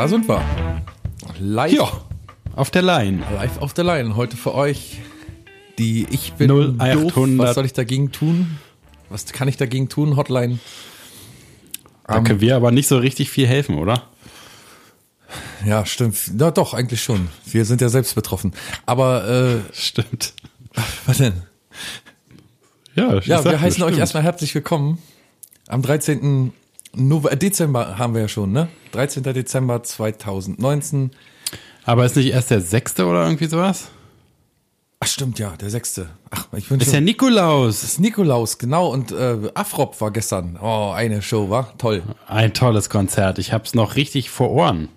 Da sind wir. Live, Ja, auf der Line. live auf der Line. Heute für euch die Ich bin 0800. doof. Was soll ich dagegen tun? Was kann ich dagegen tun? Hotline. Da können wir aber nicht so richtig viel helfen, oder? Ja, stimmt. Ja, doch, eigentlich schon. Wir sind ja selbst betroffen. Aber, äh, Stimmt. was denn? Ja, Ja, wir heißen euch stimmt. erstmal herzlich willkommen. Am 13. Nove äh, Dezember haben wir ja schon, ne? 13. Dezember 2019. Aber ist nicht erst der sechste oder irgendwie sowas? Ach, stimmt, ja, der sechste. Ach, ich bin Ist ja Nikolaus. Ist Nikolaus, genau. Und äh, Afrop war gestern. Oh, eine Show, war toll. Ein tolles Konzert. Ich hab's noch richtig vor Ohren.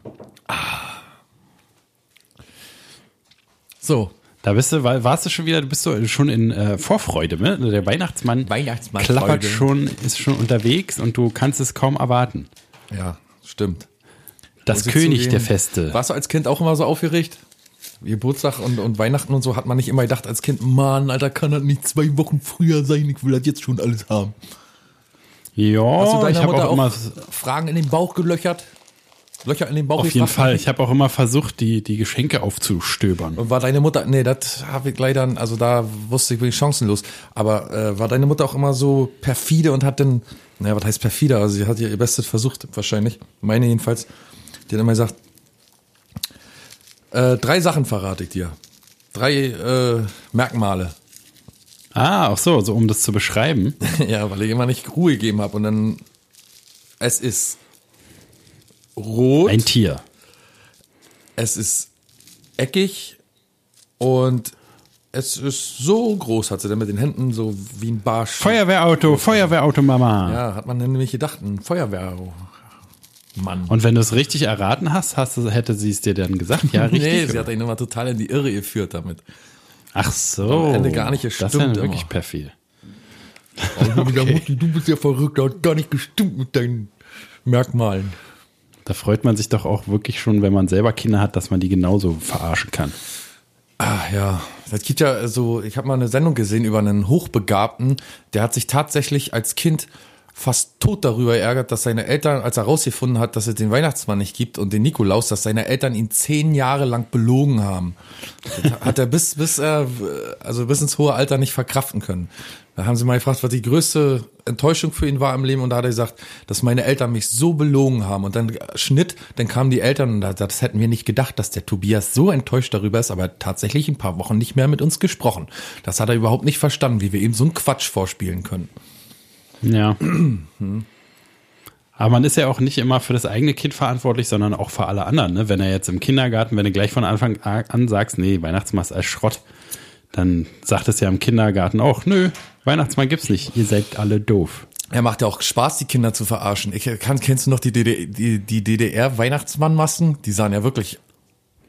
So, Da bist du, war- warst du schon wieder, du bist so schon in äh, Vorfreude, ne? Der Weihnachtsmann, Weihnachtsmann klappert Freude. schon, ist schon unterwegs und du kannst es kaum erwarten. ja, stimmt. Das Muss König der Feste. Warst du als Kind auch immer so aufgeregt? Geburtstag und, und Weihnachten und so hat man nicht immer gedacht als Kind, Mann, Alter, kann das nicht zwei Wochen früher sein? Ich will das jetzt schon alles haben. Ja, ich habe Mutter auch auch, immer, Fragen in den Bauch gelöchert? Löcher in den Bauch auf jeden? Fall, ich habe auch immer versucht, die, die Geschenke aufzustöbern. Und war deine Mutter, nee, das habe ich leider, also da wusste ich, bin ich chancenlos. Aber äh, war deine Mutter auch immer so perfide und hat dann, naja, was heißt perfide? Also sie hat ja ihr Bestes versucht, wahrscheinlich. Meine jedenfalls. Die hat immer gesagt, äh, drei Sachen verrate ich dir. Drei äh, Merkmale. Ah, auch so, so um das zu beschreiben. ja, weil ich immer nicht Ruhe gegeben habe. Und dann, es ist rot. Ein Tier. Es ist eckig und es ist so groß, hat sie dann mit den Händen so wie ein Barsch. Feuerwehrauto, Feuerwehrauto, Mama. Ja, hat man nämlich gedacht, ein Feuerwehrmann. Und wenn du es richtig erraten hast, hast du, hätte sie es dir dann gesagt? Ja, richtig. Nee, sie hat ihn immer total in die Irre geführt damit. Ach so. Am Ende gar nicht Das ist ja gestimmt wirklich immer. perfide. okay. Mutti, du bist ja verrückt, hat gar nicht gestimmt mit deinen Merkmalen. Da freut man sich doch auch wirklich schon, wenn man selber Kinder hat, dass man die genauso verarschen kann. Ah ja, es gibt ja so, ich habe mal eine Sendung gesehen über einen Hochbegabten, der hat sich tatsächlich als Kind fast tot darüber ärgert, dass seine Eltern, als er rausgefunden hat, dass es den Weihnachtsmann nicht gibt und den Nikolaus, dass seine Eltern ihn zehn Jahre lang belogen haben. Das hat er bis, bis er, also bis ins hohe Alter nicht verkraften können. Da haben sie mal gefragt, was die größte Enttäuschung für ihn war im Leben und da hat er gesagt, dass meine Eltern mich so belogen haben und dann Schnitt, dann kamen die Eltern und da- das hätten wir nicht gedacht, dass der Tobias so enttäuscht darüber ist, aber er tatsächlich ein paar Wochen nicht mehr mit uns gesprochen. Das hat er überhaupt nicht verstanden, wie wir ihm so einen Quatsch vorspielen können. Ja. Aber man ist ja auch nicht immer für das eigene Kind verantwortlich, sondern auch für alle anderen. Ne? Wenn er jetzt im Kindergarten, wenn du gleich von Anfang an sagst, nee, Weihnachtsmann ist als Schrott, dann sagt es ja im Kindergarten auch, nö, Weihnachtsmann gibt's nicht, ihr seid alle doof. Er macht ja auch Spaß, die Kinder zu verarschen. Ich kann, kennst du noch die, DDR, die, die DDR-Weihnachtsmannmasken? Die sahen ja wirklich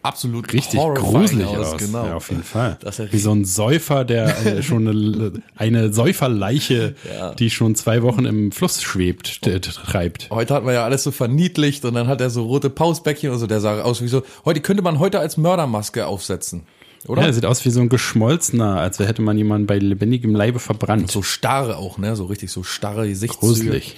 absolut Richtig gruselig aus. Genau. Ja, auf jeden Fall. Ja Wie so ein Säufer, der äh, schon eine, eine Säuferleiche, Ja. die schon zwei Wochen im Fluss schwebt, äh, treibt. Heute hat man ja alles so verniedlicht und dann hat er so rote Pausbäckchen und so, der sah aus wie so, heute könnte man heute als Mördermaske aufsetzen. Oder? Ja, sieht aus wie so ein geschmolzener, als hätte man jemanden bei lebendigem Leibe verbrannt. so starre auch, ne? So richtig so starre Gesichtszüge. gruselig.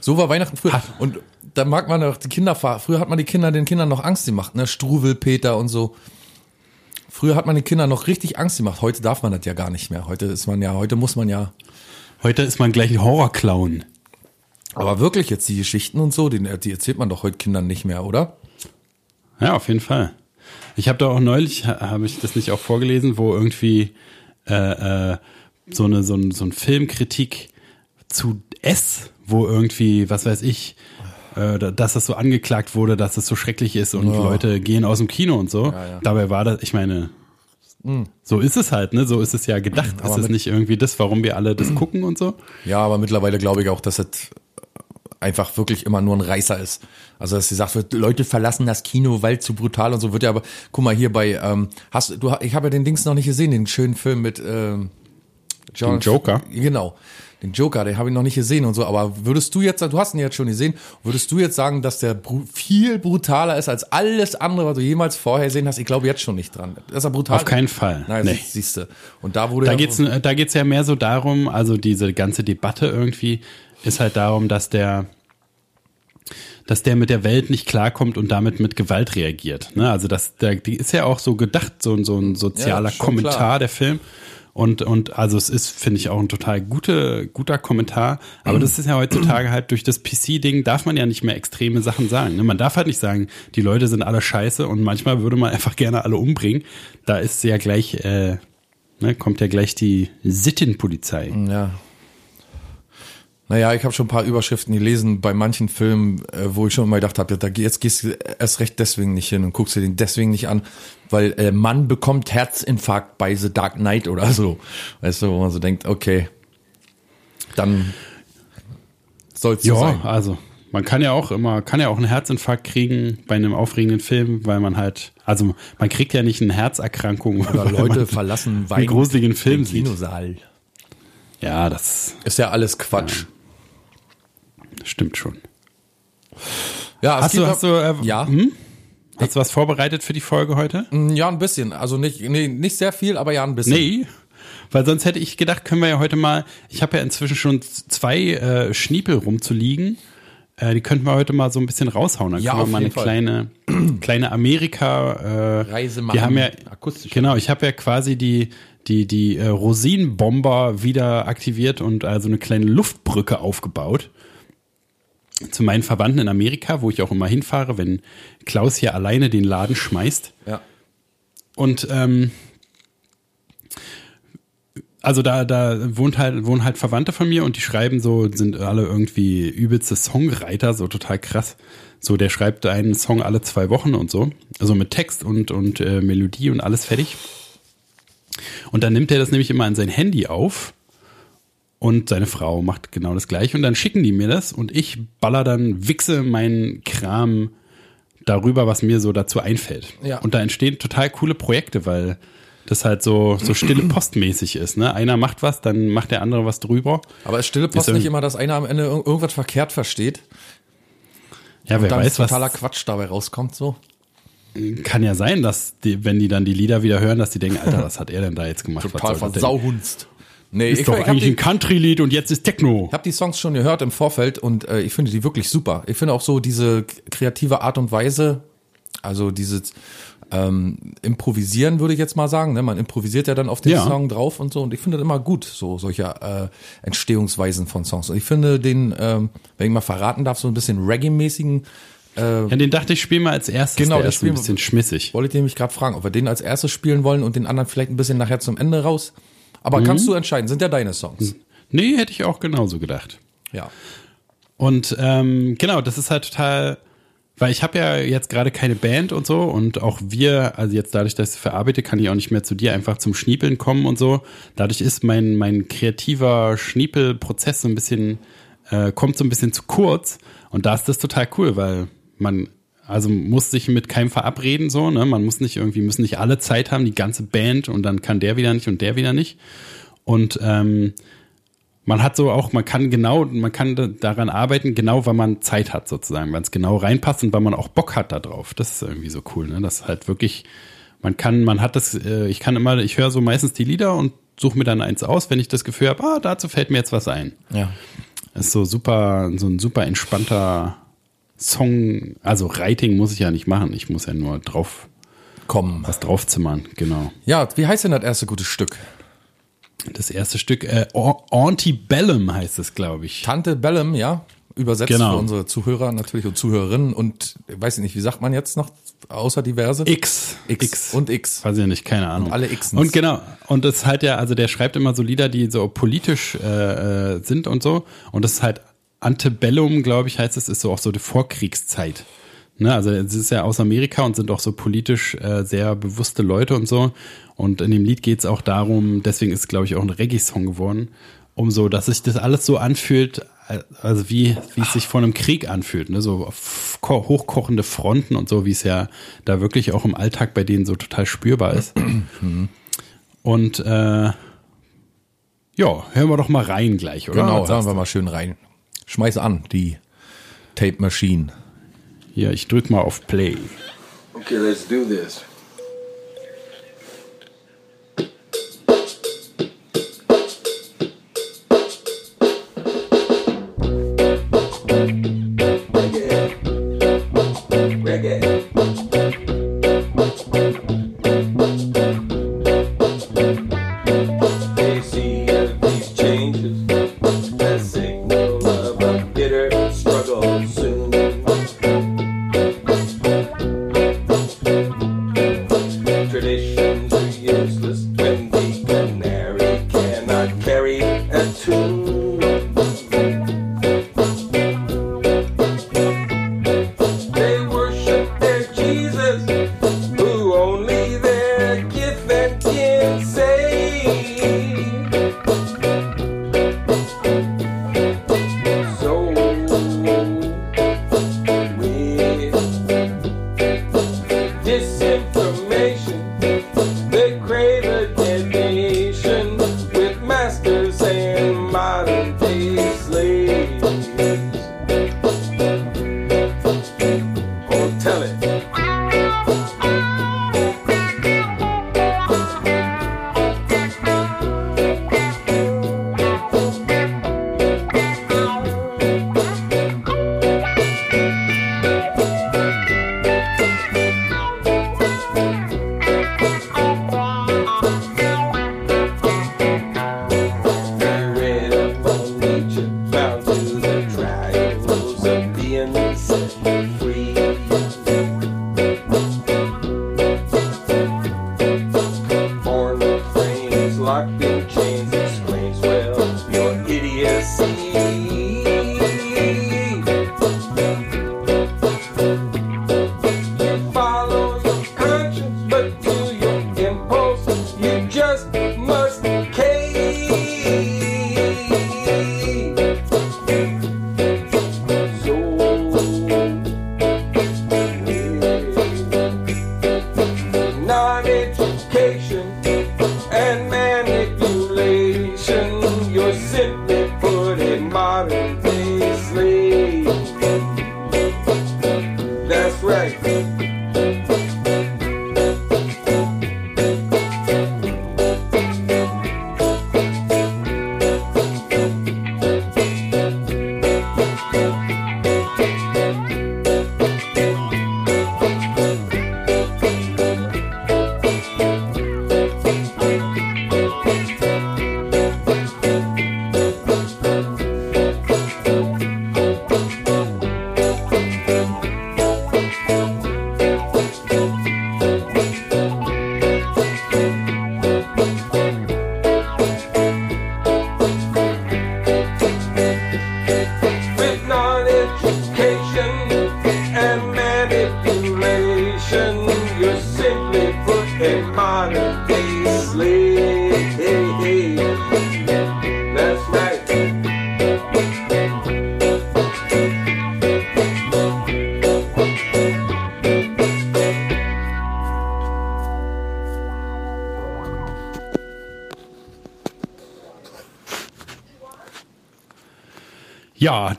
So war Weihnachten früher. Und da mag man auch die Kinder fahren. Früher hat man die Kinder den Kindern noch Angst gemacht, ne? Struwelpeter und so. Früher hat man den Kindern noch richtig Angst gemacht. Heute darf man das ja gar nicht mehr. Heute ist man ja, heute muss man ja. Heute ist man gleich ein Horrorclown. Aber wirklich jetzt die Geschichten und so, die, die erzählt man doch heute Kindern nicht mehr, oder? Ja, auf jeden Fall. Ich habe da auch neulich, ha- habe ich das nicht auch vorgelesen, wo irgendwie äh, äh, so eine so ein, so ein Filmkritik zu S, wo irgendwie, was weiß ich, äh, da- dass das so angeklagt wurde, dass es so schrecklich ist und Leute gehen aus dem Kino und so. ja. Dabei war das, ich meine, so ist es halt, ne? So ist es ja gedacht. Aber ist es nicht irgendwie das, warum wir alle das gucken und so? Ja, aber mittlerweile glaube ich auch, dass es einfach wirklich immer nur ein Reißer ist. Also dass gesagt wird, Leute verlassen das Kino, weil zu brutal und so wird ja aber, guck mal hier bei, ähm, hast du, ich habe ja den Dings noch nicht gesehen, den schönen Film mit ähm, John, Den Joker? Genau. Den Joker, den habe ich noch nicht gesehen und so, aber würdest du jetzt, du hast ihn jetzt schon gesehen, würdest du jetzt sagen, dass der bru viel brutaler ist als alles andere, was du jemals vorher gesehen hast? Ich glaube jetzt schon nicht dran. Ist er brutal? Auf keinen Fall. Nein, Nee. siehst du. Und da wurde Da ja geht's, da geht's ja mehr so darum, also diese ganze Debatte irgendwie ist halt darum, dass der, dass der mit der Welt nicht klarkommt und damit mit Gewalt reagiert. Ne? Also das, der, die ist ja auch so gedacht, so, so ein sozialer Ja, Kommentar klar. der Film. Und, und also es ist, finde ich, auch ein total gute, guter Kommentar. Aber das ist ja heutzutage halt durch das PC-Ding darf man ja nicht mehr extreme Sachen sagen. Ne? Man darf halt nicht sagen, die Leute sind alle scheiße und manchmal würde man einfach gerne alle umbringen. Da ist ja gleich, äh, ne, kommt ja gleich die Sittenpolizei. Ja. Naja, ich habe schon ein paar Überschriften gelesen bei manchen Filmen, äh, wo ich schon mal gedacht habe, ja, jetzt gehst du erst recht deswegen nicht hin und guckst dir den deswegen nicht an, weil äh, Mann bekommt Herzinfarkt bei The Dark Knight oder so. Weißt du, wo man so denkt, okay, dann soll's so Ja, sein. also man kann ja auch immer, kann ja auch einen Herzinfarkt kriegen bei einem aufregenden Film, weil man halt, also man kriegt ja nicht eine Herzerkrankung, Oder Leute verlassen einen gruseligen Film den sieht. Kinosaal. Ja, das Ist ja alles Quatsch. Stimmt schon. Ja, Hast du, hast du, äh, ja, hast du was vorbereitet für die Folge heute? ja, ein bisschen. Also nicht, nee, nicht sehr viel, aber ja, ein bisschen. Nee. Weil sonst hätte ich gedacht, können wir ja heute mal, ich habe ja inzwischen schon zwei äh, Schniepel rumzuliegen. Äh, die könnten wir heute mal so ein bisschen raushauen. Dann Ja, können wir mal eine Fall. kleine, kleine Amerika äh, Reise Wir machen, haben ja akustisch. Genau, ich habe ja quasi die die die äh, Rosinenbomber wieder aktiviert und also eine kleine Luftbrücke aufgebaut zu meinen Verwandten in Amerika, wo ich auch immer hinfahre, wenn Klaus hier alleine den Laden schmeißt. Ja. Und ähm, also da, da wohnt halt, wohnen halt Verwandte von mir und die schreiben so, sind alle irgendwie übelste Songwriter, so total krass. So, der schreibt einen Song alle zwei Wochen und so. Also mit Text und, und äh, Melodie und alles fertig. Und dann nimmt er das nämlich immer an sein Handy auf und seine Frau macht genau das gleiche und dann schicken die mir das und ich baller dann, wichse meinen Kram darüber, was mir so dazu einfällt. Ja. Und da entstehen total coole Projekte, weil das halt so, so stille postmäßig ist. Ne? Einer macht was, dann macht der andere was drüber. Aber ist stille Post Ist nicht immer, dass einer am Ende ir- irgendwas verkehrt versteht Ja, wer und dann weiß, was totaler Quatsch dabei rauskommt so? kann ja sein, dass die, wenn die dann die Lieder wieder hören, dass die denken, Alter, was hat er denn da jetzt gemacht? Total was Nee, Ist ich, doch ich habe eigentlich die, ein Country-Lied und jetzt ist Techno. ich hab die Songs schon gehört im Vorfeld und äh, ich finde die wirklich super. Ich finde auch so diese kreative Art und Weise, also dieses ähm, Improvisieren würde ich jetzt mal sagen. Ne? Man improvisiert ja dann auf den Ja. Song drauf und so und ich finde das immer gut, so solche äh, Entstehungsweisen von Songs. Und ich finde den, ähm, wenn ich mal verraten darf, so ein bisschen Reggae-mäßigen Ja, den dachte ich, spiel mal als erstes. Genau, der das ist ein bisschen schmissig. Wollte ich nämlich gerade fragen, ob wir den als erstes spielen wollen und den anderen vielleicht ein bisschen nachher zum Ende raus. Aber Mhm. kannst du entscheiden, sind ja deine Songs. Nee, hätte ich auch genauso gedacht. Ja. Und ähm, genau, das ist halt total, weil ich habe ja jetzt gerade keine Band und so und auch wir, also jetzt dadurch, dass ich verarbeite, kann ich auch nicht mehr zu dir einfach zum Schniepeln kommen und so. Dadurch ist mein mein kreativer Schniepelprozess so ein bisschen äh, kommt so ein bisschen zu kurz und da ist das total cool, weil man also muss sich mit keinem verabreden so, ne? Man muss nicht irgendwie müssen nicht alle Zeit haben, die ganze Band und dann kann der wieder nicht und der wieder nicht. Und ähm, man hat so auch, man kann genau, man kann da- daran arbeiten, genau weil man Zeit hat sozusagen, wenn es genau reinpasst und weil man auch Bock hat da drauf. Das ist irgendwie so cool, ne? Das halt wirklich, man kann, man hat das, äh, ich kann immer, ich höre so meistens die Lieder und suche mir dann eins aus, wenn ich das Gefühl habe, ah, dazu fällt mir jetzt was ein. Ja. Das ist so super, so ein super entspannter Song, also Writing muss ich ja nicht machen, ich muss ja nur drauf, Komm. was draufzimmern, genau. Ja, wie heißt denn das erste gute Stück? Das erste Stück, äh, Antebellum heißt es, glaube ich. Tante Bellum, ja. Übersetzt Genau. für unsere Zuhörer natürlich und Zuhörerinnen und weiß ich nicht, wie sagt man jetzt noch, außer diverse? X. X. Und X. Weiß ich nicht, keine Ahnung. alle Xens. Und genau. Und das ist halt ja, also der schreibt immer so Lieder, die so politisch äh, äh, sind und so. Und das ist halt Antebellum, glaube ich, heißt es, ist so auch so die Vorkriegszeit. Ne, also es ist ja aus Amerika und sind auch so politisch äh, sehr bewusste Leute und so. Und in dem Lied geht es auch darum, deswegen ist es, glaube ich, auch ein Reggae-Song geworden, um so, dass sich das alles so anfühlt, äh, also wie, wie es sich vor einem Krieg anfühlt, ne? so hochkochende Fronten und so, wie es ja da wirklich auch im Alltag bei denen so total spürbar ist. Und äh, ja, hören wir doch mal rein gleich, oder? Genau, hören wir mal schön rein. Schmeiß an, die Tape Machine. Hier, ich drück mal auf Play. Okay, let's do this.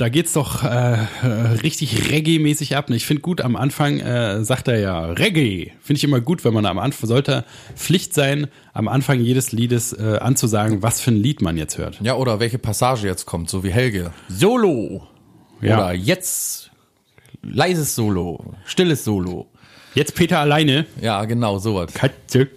Da geht's doch äh, äh, richtig Reggae-mäßig ab. Ich finde gut, am Anfang äh, sagt er ja Reggae. Finde ich immer gut, wenn man am Anfang sollte Pflicht sein, am Anfang jedes Liedes äh, anzusagen, was für ein Lied man jetzt hört. Ja, oder welche Passage jetzt kommt, so wie Helge. Solo. Ja. Oder jetzt leises Solo, stilles Solo. Jetzt Peter alleine. Ja, genau, sowas.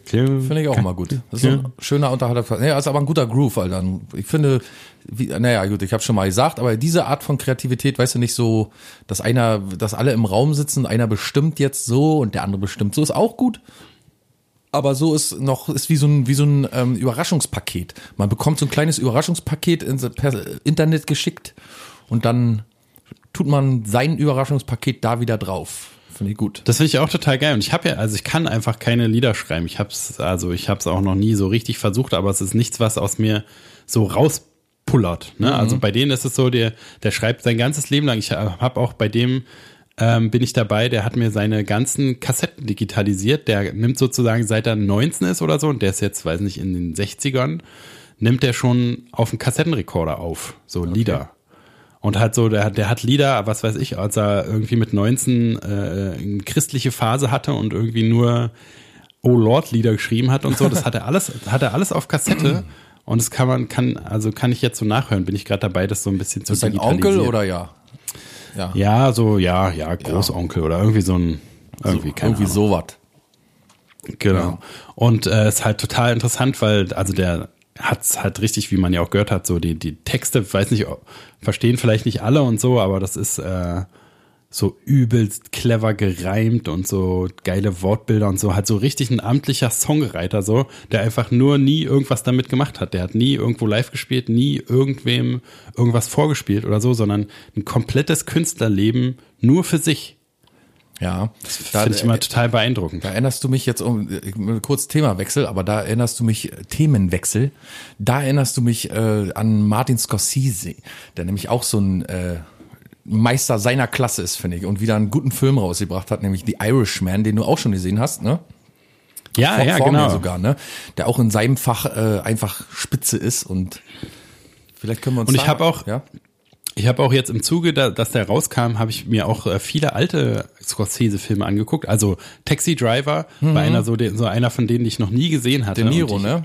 Finde Finde ich auch mal gut. Das ist so ein schöner Unterhalter. Ja, ist aber ein guter Groove, Alter. Ich finde, wie, naja, gut, ich habe schon mal gesagt, aber diese Art von Kreativität, weißt du, nicht so, dass einer, dass alle im Raum sitzen, einer bestimmt jetzt so und der andere bestimmt so, ist auch gut. Aber so ist noch, ist wie so ein, wie so ein ähm, Überraschungspaket. Man bekommt so ein kleines Überraschungspaket ins per Internet geschickt und dann tut man sein Überraschungspaket da wieder drauf. Finde ich gut. Das finde ich auch total geil. Und ich habe ja, also ich kann einfach keine Lieder schreiben. Ich hab's, also ich habe es auch noch nie so richtig versucht, aber es ist nichts, was aus mir so rauspullert. Ne? Also bei denen ist es so, der, der schreibt sein ganzes Leben lang. Ich habe auch bei dem ähm, bin ich dabei, der hat mir seine ganzen Kassetten digitalisiert. Der nimmt sozusagen, seit er 19 ist oder so, und der ist jetzt, weiß nicht, in den 60ern, nimmt der schon auf einen Kassettenrekorder auf, so Lieder. Und hat so, der, hat- der hat Lieder, was weiß ich, als er irgendwie mit 19 äh, eine christliche Phase hatte und irgendwie nur Oh Lord Lieder geschrieben hat und so, das hat er alles, hat er alles auf Kassette. Und das kann man, kann, also kann ich jetzt so nachhören, bin ich gerade dabei, das so ein bisschen zu Ist digitalisieren. Onkel oder ja? Ja, Ja, so, ja, ja, Großonkel oder irgendwie so ein, irgendwie, keine irgendwie sowas. Genau. Und äh, ist halt total interessant, weil, also der hat's halt richtig, wie man ja auch gehört hat, so die, die Texte, weiß nicht, verstehen vielleicht nicht alle und so, aber das ist äh, so übelst clever gereimt und so geile Wortbilder und so, halt so richtig ein amtlicher Songwriter so, der einfach nur nie irgendwas damit gemacht hat. Der hat nie irgendwo live gespielt, nie irgendwem irgendwas vorgespielt oder so, sondern ein komplettes Künstlerleben nur für sich. Ja. Das finde ich immer total beeindruckend. Da erinnerst du mich jetzt um äh, kurz Themawechsel, aber da erinnerst du mich Themenwechsel. Da erinnerst du mich äh, an Martin Scorsese, der nämlich auch so ein äh, Meister seiner Klasse ist, finde ich, und wieder einen guten Film rausgebracht hat, nämlich The Irishman, den du auch schon gesehen hast, ne? Ja, Vor- ja, vor genau. sogar, ne? Der auch in seinem Fach äh, einfach Spitze ist und vielleicht können wir uns Und ich habe auch- ja? Ich habe auch jetzt im Zuge, da, dass der rauskam, habe ich mir auch äh, viele alte Scorsese-Filme angeguckt. Also Taxi Driver war einer so, de, so einer von denen, die ich noch nie gesehen hatte. Mhm. De Niro, ich, ne?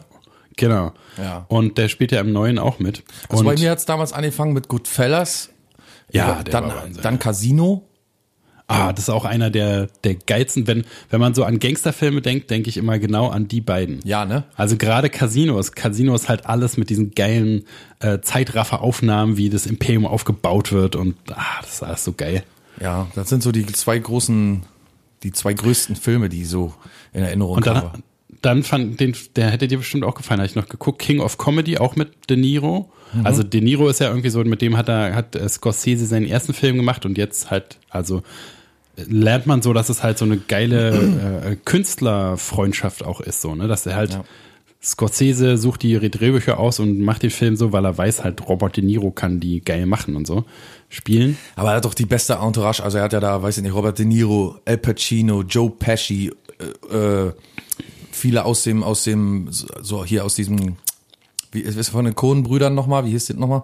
Genau. Ja. Und der spielt ja im Neuen auch mit. Also und bei mir hat's damals angefangen mit Goodfellas. Ja, der dann, dann Casino. Ah, das ist auch einer der, der geilsten. Wenn, wenn man so an Gangsterfilme denkt, denke ich immer genau an die beiden. Ja, ne? Also gerade Casinos. Casino ist halt alles mit diesen geilen äh, Zeitrafferaufnahmen, wie das Imperium aufgebaut wird und ah, das ist alles so geil. Ja, das sind so die zwei großen, die zwei größten Filme, die so in Erinnerung Und dann, habe. dann fand den, der hätte dir bestimmt auch gefallen, habe ich noch geguckt. King of Comedy, auch mit De Niro. Also De Niro ist ja irgendwie so, mit dem hat er, hat Scorsese seinen ersten Film gemacht und jetzt halt, also lernt man so, dass es halt so eine geile äh, Künstlerfreundschaft auch ist, so, ne? Dass er halt Ja. Scorsese sucht die Drehbücher aus und macht den Film so, weil er weiß halt, Robert De Niro kann die geil machen und so. Spielen. Aber er hat doch die beste Entourage. Also er hat ja da, weiß ich nicht, Robert De Niro, Al Pacino, Joe Pesci, äh, äh, viele aus dem, aus dem, so hier aus diesem, wie ist es von den Cohen-Brüdern nochmal? Wie hieß das nochmal?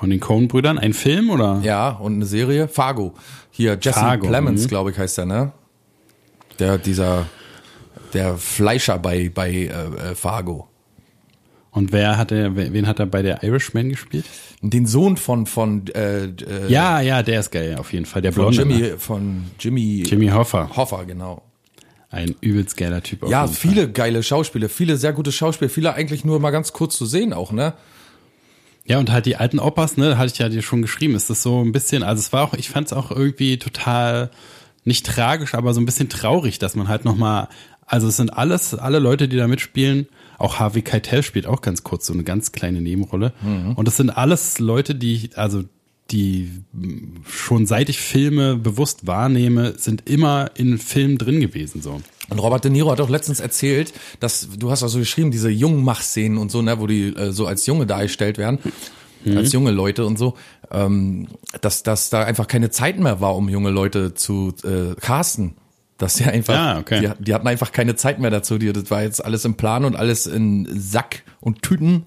Von den Coen-Brüdern. Ein Film oder? Ja, und eine Serie. Fargo. Hier, Jesse Fargo, Plemons, mhm. glaube ich, heißt der, ne? Der, dieser, der Fleischer bei, bei äh, äh, Fargo. Und wer hat er, wen hat er bei der Irishman gespielt? Den Sohn von, von, äh, äh, Ja, ja, der ist geil, auf jeden Fall. Der von Blonde. Jimmy, ne? von Jimmy, Jimmy Hoffa. Hoffa, genau. Ein übelst geiler Typ. Ja, jeden Fall. viele geile Schauspieler, viele sehr gute Schauspieler, viele eigentlich nur mal ganz kurz zu sehen auch, ne? Ja, und halt die alten Opas, ne, hatte ich ja dir schon geschrieben, ist das so ein bisschen, also es war auch, ich fand es auch irgendwie total, nicht tragisch, aber so ein bisschen traurig, dass man halt nochmal, also es sind alles, alle Leute, die da mitspielen, auch Harvey Keitel spielt auch ganz kurz so eine ganz kleine Nebenrolle. Und das sind alles Leute, die, also die schon seit ich Filme bewusst wahrnehme, sind immer in Filmen drin gewesen, so. Und Robert De Niro hat auch letztens erzählt, dass du hast also geschrieben, diese Jungmach-Szenen und so, ne, wo die äh, so als Junge dargestellt werden, als junge Leute und so, ähm, dass, dass da einfach keine Zeit mehr war, um junge Leute zu äh, casten. Dass die einfach, Ah, okay. die, die hatten einfach keine Zeit mehr dazu. Die, das war jetzt alles im Plan und alles in Sack und Tüten.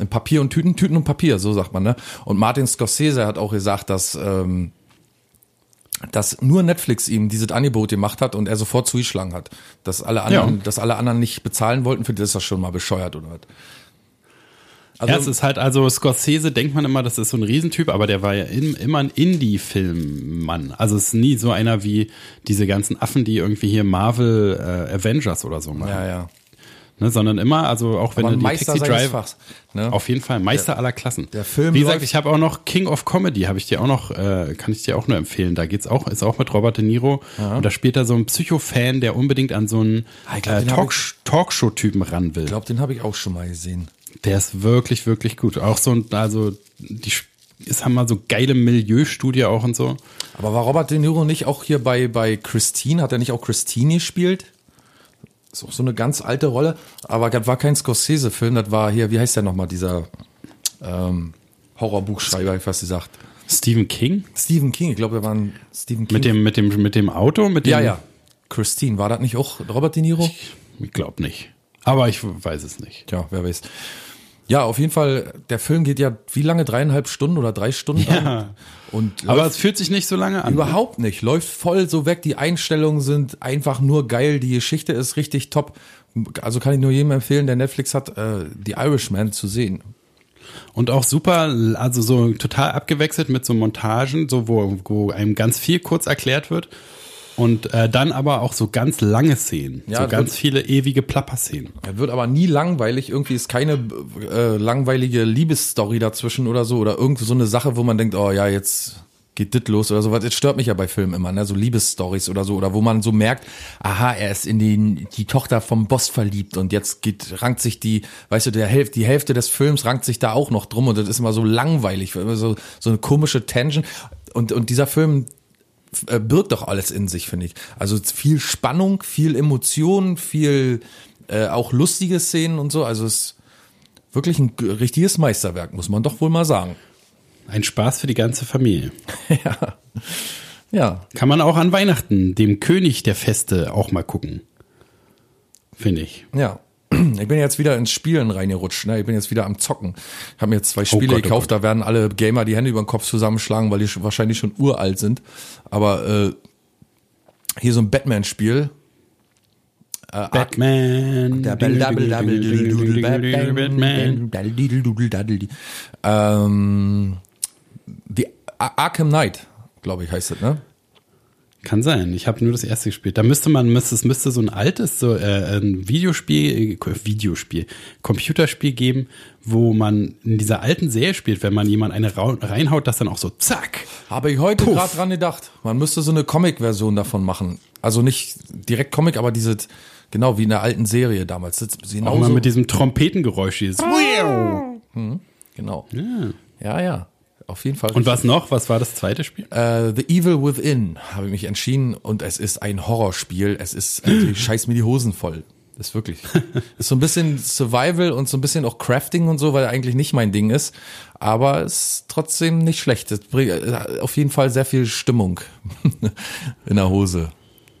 In Papier und Tüten, Tüten und Papier, so sagt man, ne? Und Martin Scorsese hat auch gesagt, dass ähm, dass nur Netflix ihm dieses Angebot gemacht hat und er sofort zugeschlagen hat. Dass alle anderen, Ja. dass alle anderen nicht bezahlen wollten, für das ist das schon mal bescheuert oder was. Also, ja, es ist halt, also Scorsese denkt man immer, das ist so ein Riesentyp, aber der war ja im, immer ein Indie-Filmmann. Also es ist nie so einer wie diese ganzen Affen, die irgendwie hier Marvel äh, Avengers oder so machen. ja, ja. Ne, sondern immer, also auch wenn Aber du die Meister Taxi Driver, Fachs. Ne? auf jeden Fall Meister aller Klassen. der Film Wie gesagt, ich habe auch noch King of Comedy, habe ich dir auch noch, äh, kann ich dir auch nur empfehlen. Da geht's auch, ist auch mit Robert De Niro und da spielt er so ein Psycho-Fan, der unbedingt an so einen Ah, äh, Talk Talkshow-Typen ran will. Ich glaube, den habe ich auch schon mal gesehen. Der ist wirklich, wirklich gut. Auch so, ein- also die ist haben mal so geile Milieustudie auch und so. Aber war Robert De Niro nicht auch hier bei, bei Christine? Hat er nicht auch Christine gespielt? Ist auch so eine ganz alte Rolle. Aber das war kein Scorsese-Film, das war hier, wie heißt der nochmal, dieser ähm, Horrorbuchschreiber, ich fast gesagt. Stephen King Stephen King, ich glaube, er war ein Stephen King. mit dem mit dem mit dem Auto, mit dem ja, ja. Christine, war das nicht auch Robert De Niro? Ich glaube nicht. Aber ich weiß es nicht. Tja, wer weiß. Ja, auf jeden Fall, der Film geht ja wie lange? Dreieinhalb Stunden oder drei Stunden? Ja. an? Und Aber es fühlt sich nicht so lange an. überhaupt nicht. Läuft voll so weg. Die Einstellungen sind einfach nur geil. Die Geschichte ist richtig top. Also kann ich nur jedem empfehlen, der Netflix hat, äh, The Irishman zu sehen. Und auch super, also so total abgewechselt mit so Montagen, so wo, wo einem ganz viel kurz erklärt wird. Und äh, dann aber auch so ganz lange Szenen. Ja, so ganz viele ewige Plapper-Szenen. Er wird aber nie langweilig. Irgendwie ist keine äh, langweilige Liebesstory dazwischen oder so. Oder irgend so eine Sache, wo man denkt, oh ja, jetzt geht dit los oder sowas. Das stört mich ja bei Filmen immer, ne? So Liebesstories oder so. Oder wo man so merkt, aha, er ist in die, die Tochter vom Boss verliebt und jetzt geht, rankt sich die, weißt du, der Hälfte, die Hälfte des Films rankt sich da auch noch drum und das ist immer so langweilig, immer so, so eine komische Tension. Und, und dieser Film äh, birgt doch alles in sich, finde ich. Also viel Spannung, viel Emotion, viel äh, auch lustige Szenen und so. Also es ist wirklich ein richtiges Meisterwerk, muss man doch wohl mal sagen. Ein Spaß für die ganze Familie. ja. Ja, Kann man auch an Weihnachten, dem König der Feste, auch mal gucken. Finde ich. ja. Ich bin jetzt wieder ins Spielen reingerutscht. Ne? Ich bin jetzt wieder am Zocken. Ich habe mir jetzt zwei Spiele Gott, oh gekauft. Da werden alle Gamer die Hände über den Kopf zusammenschlagen, weil die schon, wahrscheinlich schon uralt sind. Aber äh, hier so ein Batman-Spiel. Doodle Batman. Ähm, die Ar- Arkham Knight, glaube ich, heißt das, ne? Kann sein. Ich habe nur das erste gespielt. Da müsste man, müsste, es müsste so ein altes, so äh, ein Videospiel, äh, Videospiel, Computerspiel geben, wo man in dieser alten Serie spielt, wenn man jemand eine reinhaut, das dann auch so zack. Habe ich heute gerade dran gedacht. Man müsste so eine Comic-Version davon machen. Also nicht direkt Comic, aber diese, genau wie in der alten Serie damals. Das ist Auch mal mit diesem Trompetengeräusch. Dieses genau. Ja, ja. Auf jeden Fall. Und was noch? Was war das zweite Spiel? Äh, The Evil Within habe ich mich entschieden und es ist ein Horrorspiel. Es ist, also ich scheiß mir die Hosen voll. Das ist wirklich. ist so ein bisschen Survival und so ein bisschen auch Crafting und so, weil eigentlich nicht mein Ding ist. Aber es ist trotzdem nicht schlecht. Es bringt äh, auf jeden Fall sehr viel Stimmung in der Hose.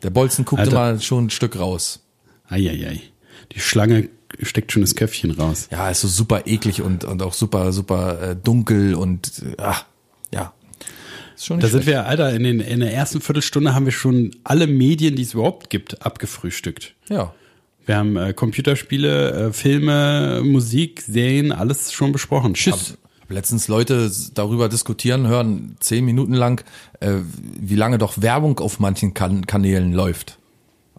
Der Bolzen guckt Alter. immer schon ein Stück raus. Eieiei. Die Schlange steckt schon das Köpfchen raus. Ja, ist so super eklig und, und auch super, super äh, dunkel und äh, ah, ja. Ist schon Da sind schlecht. wir, Alter, in, den, in der ersten Viertelstunde haben wir schon alle Medien, die es überhaupt gibt, abgefrühstückt. Ja. Wir haben äh, Computerspiele, äh, Filme, Musik, Serien, alles schon besprochen. Tschüss. hab letztens Leute darüber diskutieren hören, zehn Minuten lang, äh, wie lange doch Werbung auf manchen kan Kanälen läuft.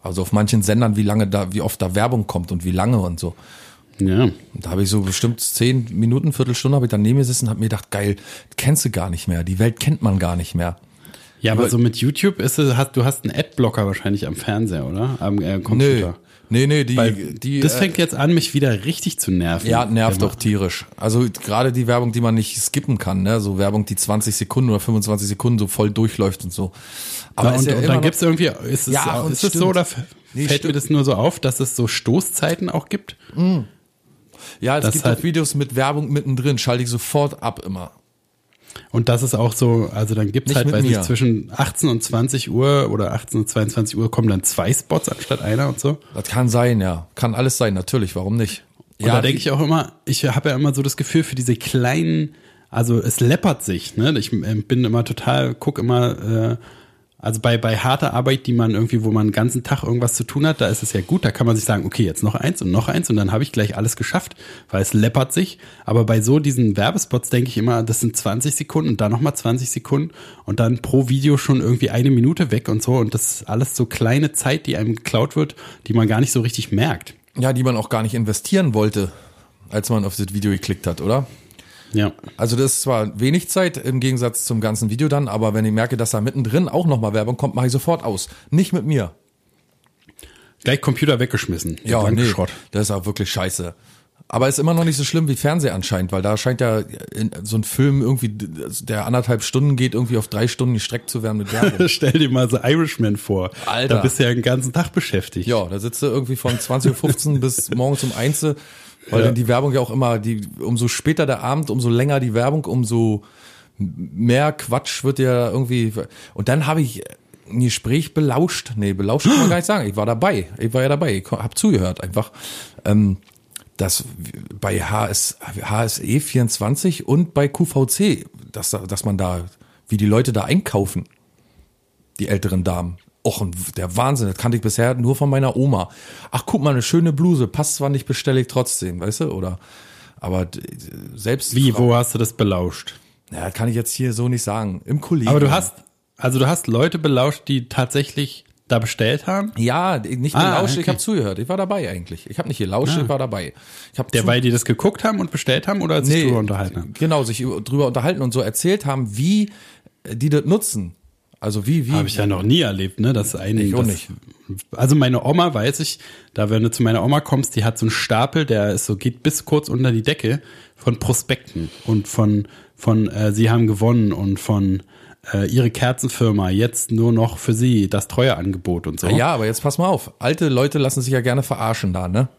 Also auf manchen Sendern, wie lange da, wie oft da Werbung kommt und wie lange und so. Ja. Und da habe ich so bestimmt zehn Minuten, Viertelstunde habe ich daneben gesessen und habe mir gedacht, geil, kennst du gar nicht mehr. Die Welt kennt man gar nicht mehr. Ja, aber Aber- so mit YouTube ist es, hast, du hast einen Adblocker wahrscheinlich am Fernseher, oder? Am äh, Nee, Computer. nee, nee, die, Weil die das äh, fängt jetzt an, mich wieder richtig zu nerven. Ja, nervt Wenn doch tierisch. Also gerade die Werbung, die man nicht skippen kann, ne? So Werbung, die 20 Sekunden oder 25 Sekunden so voll durchläuft und so. Aber ist und, ja und dann noch- gibt's irgendwie, ist es, Ja, ist es so oder Nee, fällt mir das nur so auf, dass es so Stoßzeiten auch gibt? Ja, es Das gibt halt- auch Videos mit Werbung mittendrin, schalte ich sofort ab immer. Und das ist auch so, also dann gibt's Nicht halt, weiß mir. nicht, zwischen 18 und 20 Uhr oder 18 und 22 Uhr kommen dann zwei Spots anstatt einer und so. Das kann sein, ja. Kann alles sein, natürlich, warum nicht? Und da denke ich auch immer, ich habe ja immer so das Gefühl für diese kleinen, also es läppert sich, ne? Ich äh, bin immer total, guck immer, äh, also bei, bei harter Arbeit, die man irgendwie, wo man den ganzen Tag irgendwas zu tun hat, da ist es ja gut, da kann man sich sagen, okay, jetzt noch eins und noch eins und dann habe ich gleich alles geschafft, weil es läppert sich. Aber bei so diesen Werbespots denke ich immer, das sind 20 Sekunden und dann nochmal 20 Sekunden und dann pro Video schon irgendwie eine Minute weg und so und das ist alles so kleine Zeit, die einem geklaut wird, die man gar nicht so richtig merkt. Ja, die man auch gar nicht investieren wollte, als man auf das Video geklickt hat, oder? Ja. Also das ist zwar wenig Zeit im Gegensatz zum ganzen Video dann, aber wenn ich merke, dass da mittendrin auch nochmal Werbung kommt, mache ich sofort aus. Nicht mit mir. Gleich Computer weggeschmissen. Ja, nee, Schrott. das ist auch wirklich scheiße. Aber ist immer noch nicht so schlimm wie Fernseher anscheinend, weil da scheint ja in, so ein Film irgendwie, der anderthalb Stunden geht, irgendwie auf drei Stunden gestreckt zu werden mit Werbung. Stell dir mal so Irishman vor. Alter. Da bist du ja den ganzen Tag beschäftigt. ja, da sitzt du irgendwie von 20.15 Uhr bis morgens um 1 Uhr, weil Ja. die Werbung ja auch immer, die, umso später der Abend, umso länger die Werbung, umso mehr Quatsch wird ja irgendwie. Und dann habe ich ein Gespräch belauscht. Nee, belauscht kann man gar nicht sagen. Ich war dabei. Ich war ja dabei. Ich habe zugehört einfach. Ähm, dass bei HS, HSE 24 und bei QVC, dass, da- dass man da, wie die Leute da einkaufen, die älteren Damen. Och, der Wahnsinn, das kannte ich bisher nur von meiner Oma. Ach, guck mal, eine schöne Bluse, passt zwar nicht, bestelle ich trotzdem, weißt du, oder, aber selbst. Wie, wo hast du das belauscht? Ja, kann ich jetzt hier so nicht sagen. Im Kollegen. Aber du hast, also du hast Leute belauscht, die tatsächlich da bestellt haben? Ja, nicht Ah, gelauscht, ich okay. habe zugehört. Ich war dabei eigentlich. Ich habe nicht gelauscht, ich war dabei. Ich hab Der, zu- weil die das geguckt haben und bestellt haben oder sich Nee, drüber unterhalten haben? Genau, sich über- drüber unterhalten und so erzählt haben, wie die das nutzen. Also wie, wie. Habe ich ja noch nie erlebt, ne? Das ein, Ich auch nicht. Also meine Oma weiß ich, da wenn du zu meiner Oma kommst, die hat so einen Stapel, der ist so geht bis kurz unter die Decke von Prospekten und von von äh, sie haben gewonnen und von äh, ihre Kerzenfirma jetzt nur noch für sie das Treueangebot und so. Ja, aber jetzt pass mal auf. Alte Leute lassen sich ja gerne verarschen da, ne?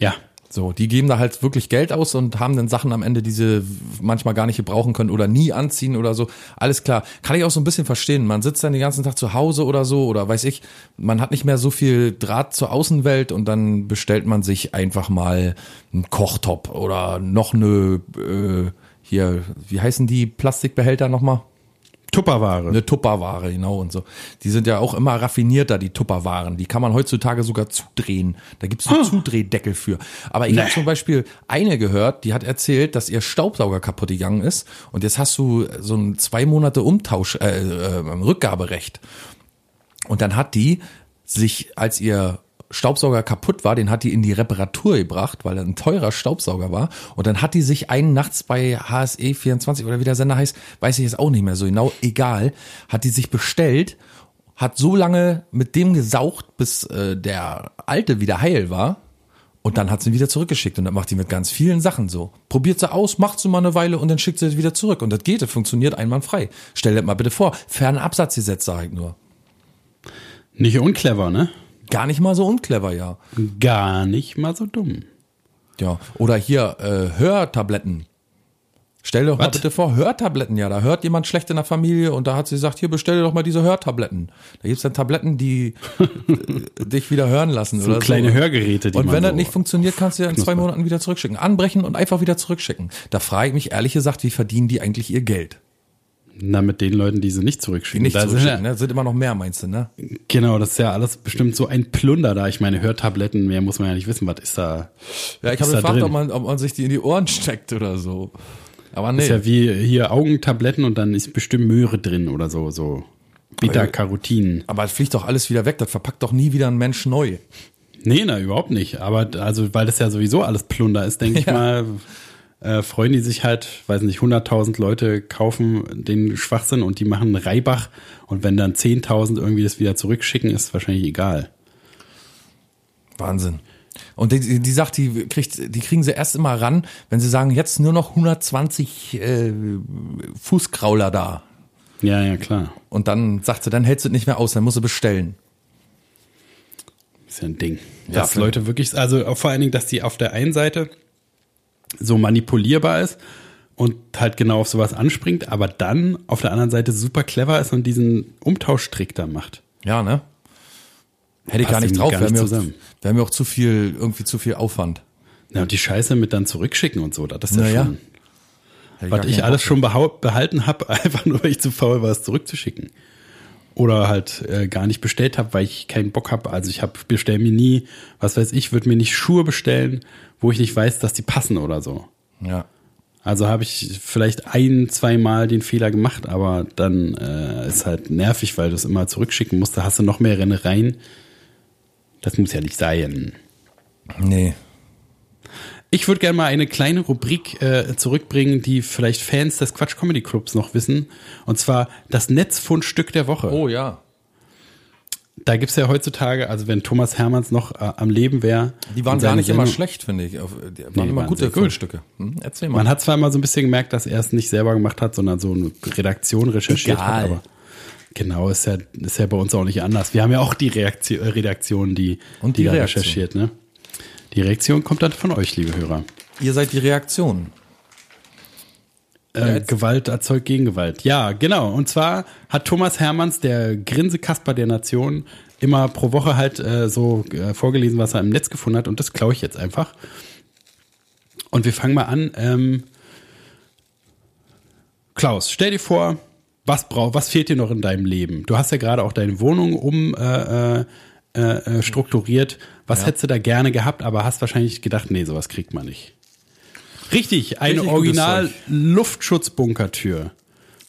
Ja. So, die geben da halt wirklich Geld aus und haben dann Sachen am Ende, die sie manchmal gar nicht gebrauchen können oder nie anziehen oder so. Alles klar. Kann ich auch so ein bisschen verstehen. Man sitzt dann den ganzen Tag zu Hause oder so oder weiß ich, man hat nicht mehr so viel Draht zur Außenwelt und dann bestellt man sich einfach mal einen Kochtop oder noch eine, äh, hier, wie heißen die Plastikbehälter nochmal? Tupperware. Eine Tupperware, genau und so. Die sind ja auch immer raffinierter, die Tupperwaren. Die kann man heutzutage sogar zudrehen. Da gibt's so Zudrehdeckel für. Aber ich habe zum Beispiel eine gehört, die hat erzählt, dass ihr Staubsauger kaputt gegangen ist. Und jetzt hast du so ein zwei Monate Umtausch, äh, äh, Rückgaberecht. Und dann hat die sich, als ihr Staubsauger kaputt war, den hat die in die Reparatur gebracht, weil er ein teurer Staubsauger war. Und dann hat die sich einen nachts bei HSE 24 oder wie der Sender heißt, weiß ich jetzt auch nicht mehr so genau, egal, hat die sich bestellt, hat so lange mit dem gesaugt, bis äh, der alte wieder heil war. Und dann hat sie ihn wieder zurückgeschickt und dann macht die mit ganz vielen Sachen so. Probiert sie aus, macht sie mal eine Weile und dann schickt sie es wieder zurück. Und das geht, das funktioniert einwandfrei. Stell dir mal bitte vor, Fernabsatz gesetzt, sag ich nur. Nicht unclever, ne? Gar nicht mal so unclever, ja. Gar nicht mal so dumm. Ja, oder hier äh, Hörtabletten. Stell dir doch mal bitte vor, Hörtabletten, ja, da hört jemand schlecht in der Familie und da hat sie gesagt, hier bestell dir doch mal diese Hörtabletten. Da gibt's dann Tabletten, die äh, dich wieder hören lassen So oder kleine so. Hörgeräte, die Und wenn das so nicht funktioniert, kannst du ja in zwei. Monaten wieder zurückschicken. Anbrechen und einfach wieder zurückschicken. Da frage ich mich ehrlich gesagt, wie verdienen die eigentlich ihr Geld? Na, mit den Leuten, die sie nicht Die zurückschicken. nicht Da sind zurückschicken, ja, ne? Sind immer noch mehr, meinst du, ne? Genau, das ist ja alles bestimmt so ein Plunder da. Ich meine, Hörtabletten, mehr muss man ja nicht wissen, was ist da. Ja, ich habe gefragt, drin? ob man, ob man sich die in die Ohren steckt oder so. Aber nee. Ist ja wie hier Augentabletten und dann ist bestimmt Möhre drin oder so, so Beta-Carotin. aber es fliegt doch alles wieder weg. Das verpackt doch nie wieder ein Mensch neu. Nee, na, überhaupt nicht. Aber also, weil das ja sowieso alles Plunder ist, denke ich Ja. mal, äh, freuen die sich halt, weiß nicht, 100.000 Leute kaufen den Schwachsinn und die machen Reibach und wenn dann 10.000 irgendwie das wieder zurückschicken, ist wahrscheinlich egal. Wahnsinn. Und die, die, die sagt, die kriegt, die kriegen sie erst immer ran, wenn sie sagen, jetzt nur noch 120 äh, Fußkrauler da. Ja, ja, klar. Und dann sagt sie, dann hältst du es nicht mehr aus, dann musst du bestellen. Ist ja ein Ding. Ja, Dass. Leute wirklich, also vor allen Dingen, dass die auf der einen Seite so manipulierbar ist und halt genau auf sowas anspringt, aber dann auf der anderen Seite super clever ist und diesen Umtauschtrick da macht. Ja, ne? Hätte ich gar nicht drauf, wäre mir, wär mir auch zu viel, irgendwie zu viel Aufwand. Ja, und die Scheiße mit dann zurückschicken und so, das ist ja Naja. schon, was ich alles schon behalten habe, einfach nur, weil ich zu faul war, es zurückzuschicken. Oder halt äh, gar nicht bestellt habe, weil ich keinen Bock habe. Also ich habe bestell mir nie, was weiß ich, würde mir nicht Schuhe bestellen, wo ich nicht weiß, dass die passen oder so. Ja. Also habe ich vielleicht ein, zweimal den Fehler gemacht, aber dann äh, ist halt nervig, weil du es immer zurückschicken musst. Da hast du noch mehr Rennereien. Das muss ja nicht sein. Nee. Ich würde gerne mal eine kleine Rubrik äh, zurückbringen, die vielleicht Fans des Quatsch Comedy Clubs noch wissen. Und zwar das Netzfundstück der Woche. Oh ja. Da gibt's ja heutzutage, also wenn Thomas Hermanns noch äh, am Leben wäre. Die waren gar nicht immer Sendung- schlecht, finde ich. Auf- Die waren Nee, immer waren gute. Fundstücke. Hm? Erzähl mal. Man hat zwar immer so ein bisschen gemerkt, dass er es nicht selber gemacht hat, sondern so eine Redaktion recherchiert Egal. hat, aber genau, ist ja, ist ja bei uns auch nicht anders. Wir haben ja auch die Reaktion, Redaktion, die, Und die da Reaktion. recherchiert, ne? Die Reaktion kommt dann von euch, liebe Hörer. Ihr seid die Reaktion. Äh, Gewalt erzeugt Gegengewalt. Ja, genau. Und zwar hat Thomas Hermanns, der Grinsekasper der Nation, immer pro Woche halt äh, so äh, vorgelesen, was er im Netz gefunden hat. Und das klaue ich jetzt einfach. Und wir fangen mal an. Ähm, Klaus, stell dir vor, was brauch, was fehlt dir noch in deinem Leben? Du hast ja gerade auch deine Wohnung um äh, äh, äh, strukturiert. Was Ja. hättest du da gerne gehabt, aber hast wahrscheinlich gedacht, nee, sowas kriegt man nicht. Richtig, eine Richtig original. Luftschutzbunkertür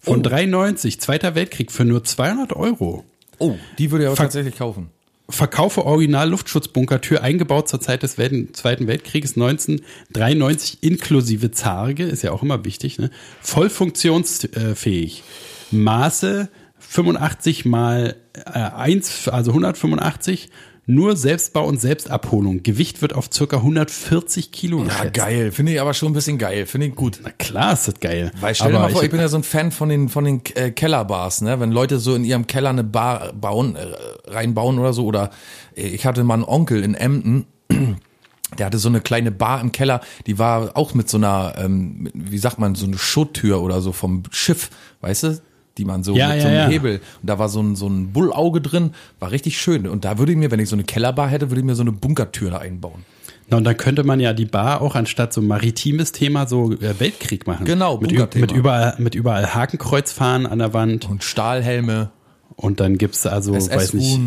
von Oh. 93, Zweiter Weltkrieg für nur 200 Euro. Oh, die würde ich aber Fuck. tatsächlich kaufen. Verkaufe Original Luftschutzbunkertür eingebaut zur Zeit des Wel- Zweiten Weltkrieges 1993 inklusive Zarge, ist ja auch immer wichtig, ne? voll funktionsfähig. Maße 85 mal äh, 1, also 185, Nur Selbstbau und Selbstabholung. Gewicht wird auf circa 140 Kilo Ja, geschätzt. geil. Finde ich aber schon ein bisschen geil. Finde ich gut. Na klar ist das geil. Weil stell dir Aber mal vor, ich, ich- bin ja so ein Fan von den, von den äh, Kellerbars, ne? Wenn Leute so in ihrem Keller eine Bar bauen, äh, reinbauen oder so. Oder äh, ich hatte mal einen Onkel in Emden, der hatte so eine kleine Bar im Keller, die war auch mit so einer, ähm, wie sagt man, so eine Schutttür oder so vom Schiff, weißt du? Die man so Ja, mit ja, so einem ja. Hebel. Und da war so ein, so ein Bullauge drin, war richtig schön. Und da würde ich mir, wenn ich so eine Kellerbar hätte, würde ich mir so eine Bunkertür da einbauen. Na, und dann könnte man ja die Bar auch anstatt so maritimes Thema so äh, Weltkrieg machen. Genau, mit, mit überall mit überall Hakenkreuzfahnen an der Wand Und Stahlhelme. und dann gibt's also weiß nicht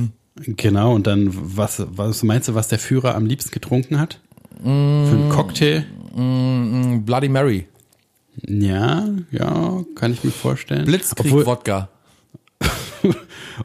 genau und dann was was meinst du, was der Führer am liebsten getrunken hat? Für Mm. einen Cocktail? Mm, Bloody Mary. Ja, ja, kann ich mir vorstellen. Blitzkrieg obwohl, Wodka.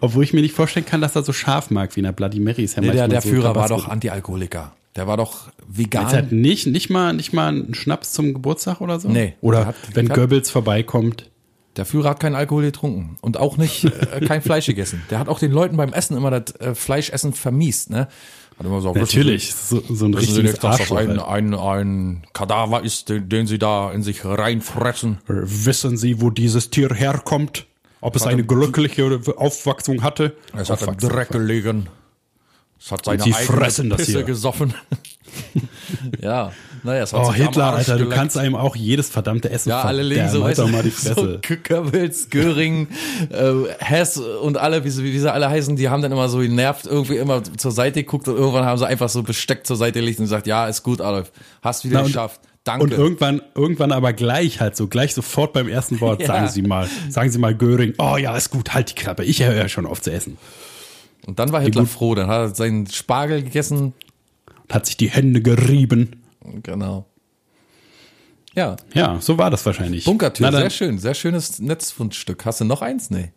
obwohl ich mir nicht vorstellen kann, dass er so scharf mag wie in der Bloody Mary. Ist ja Nee, der, der so Führer war doch Antialkoholiker. Der war doch vegan. Jetzt halt nicht, nicht mal, nicht mal einen Schnaps zum Geburtstag oder so? Nee. Oder Der hat- wenn der- Goebbels vorbeikommt. Der Führer hat keinen Alkohol getrunken und auch nicht äh, kein Fleisch gegessen. Der hat auch den Leuten beim Essen immer das äh, Fleischessen vermiest. Ne? Hat immer gesagt, Natürlich, so, so ein Wissen Sie, richtiges nicht, dass das Arschloch. ein, halt. ein, ein Kadaver ist, den, den Sie da in sich reinfressen? Wissen Sie, wo dieses Tier herkommt? Ob es eine glückliche Aufwachsung hatte? Es hat im Dreck gelegen. Es hat seine Sie eigene fressen das Pisse hier. gesoffen. ja, naja, es hat Oh, Hitler, Alter, du geleckt. kannst einem auch jedes verdammte Essen Ja, alle legen so, weißt du, mal die so Fresse. Goebbels, Göring, äh, Hess und alle, wie sie, wie sie alle heißen, die haben dann immer so genervt, irgendwie immer zur Seite geguckt und irgendwann haben sie einfach so Besteck zur Seite gelegt und gesagt, ja, ist gut, Adolf, hast wieder Na, geschafft, danke. Und irgendwann, irgendwann aber gleich halt so, gleich sofort beim ersten Wort, Ja. sagen Sie mal, sagen Sie mal Göring, oh ja, ist gut, halt die Klappe, ich höre ja schon auf zu essen. Und dann war Hitler froh, dann hat er seinen Spargel gegessen, Und hat sich die Hände gerieben. genau. Ja, Ja, so war das wahrscheinlich. Bunkertür, sehr schön, sehr schönes Netzfundstück. Hast du noch eins? Nee.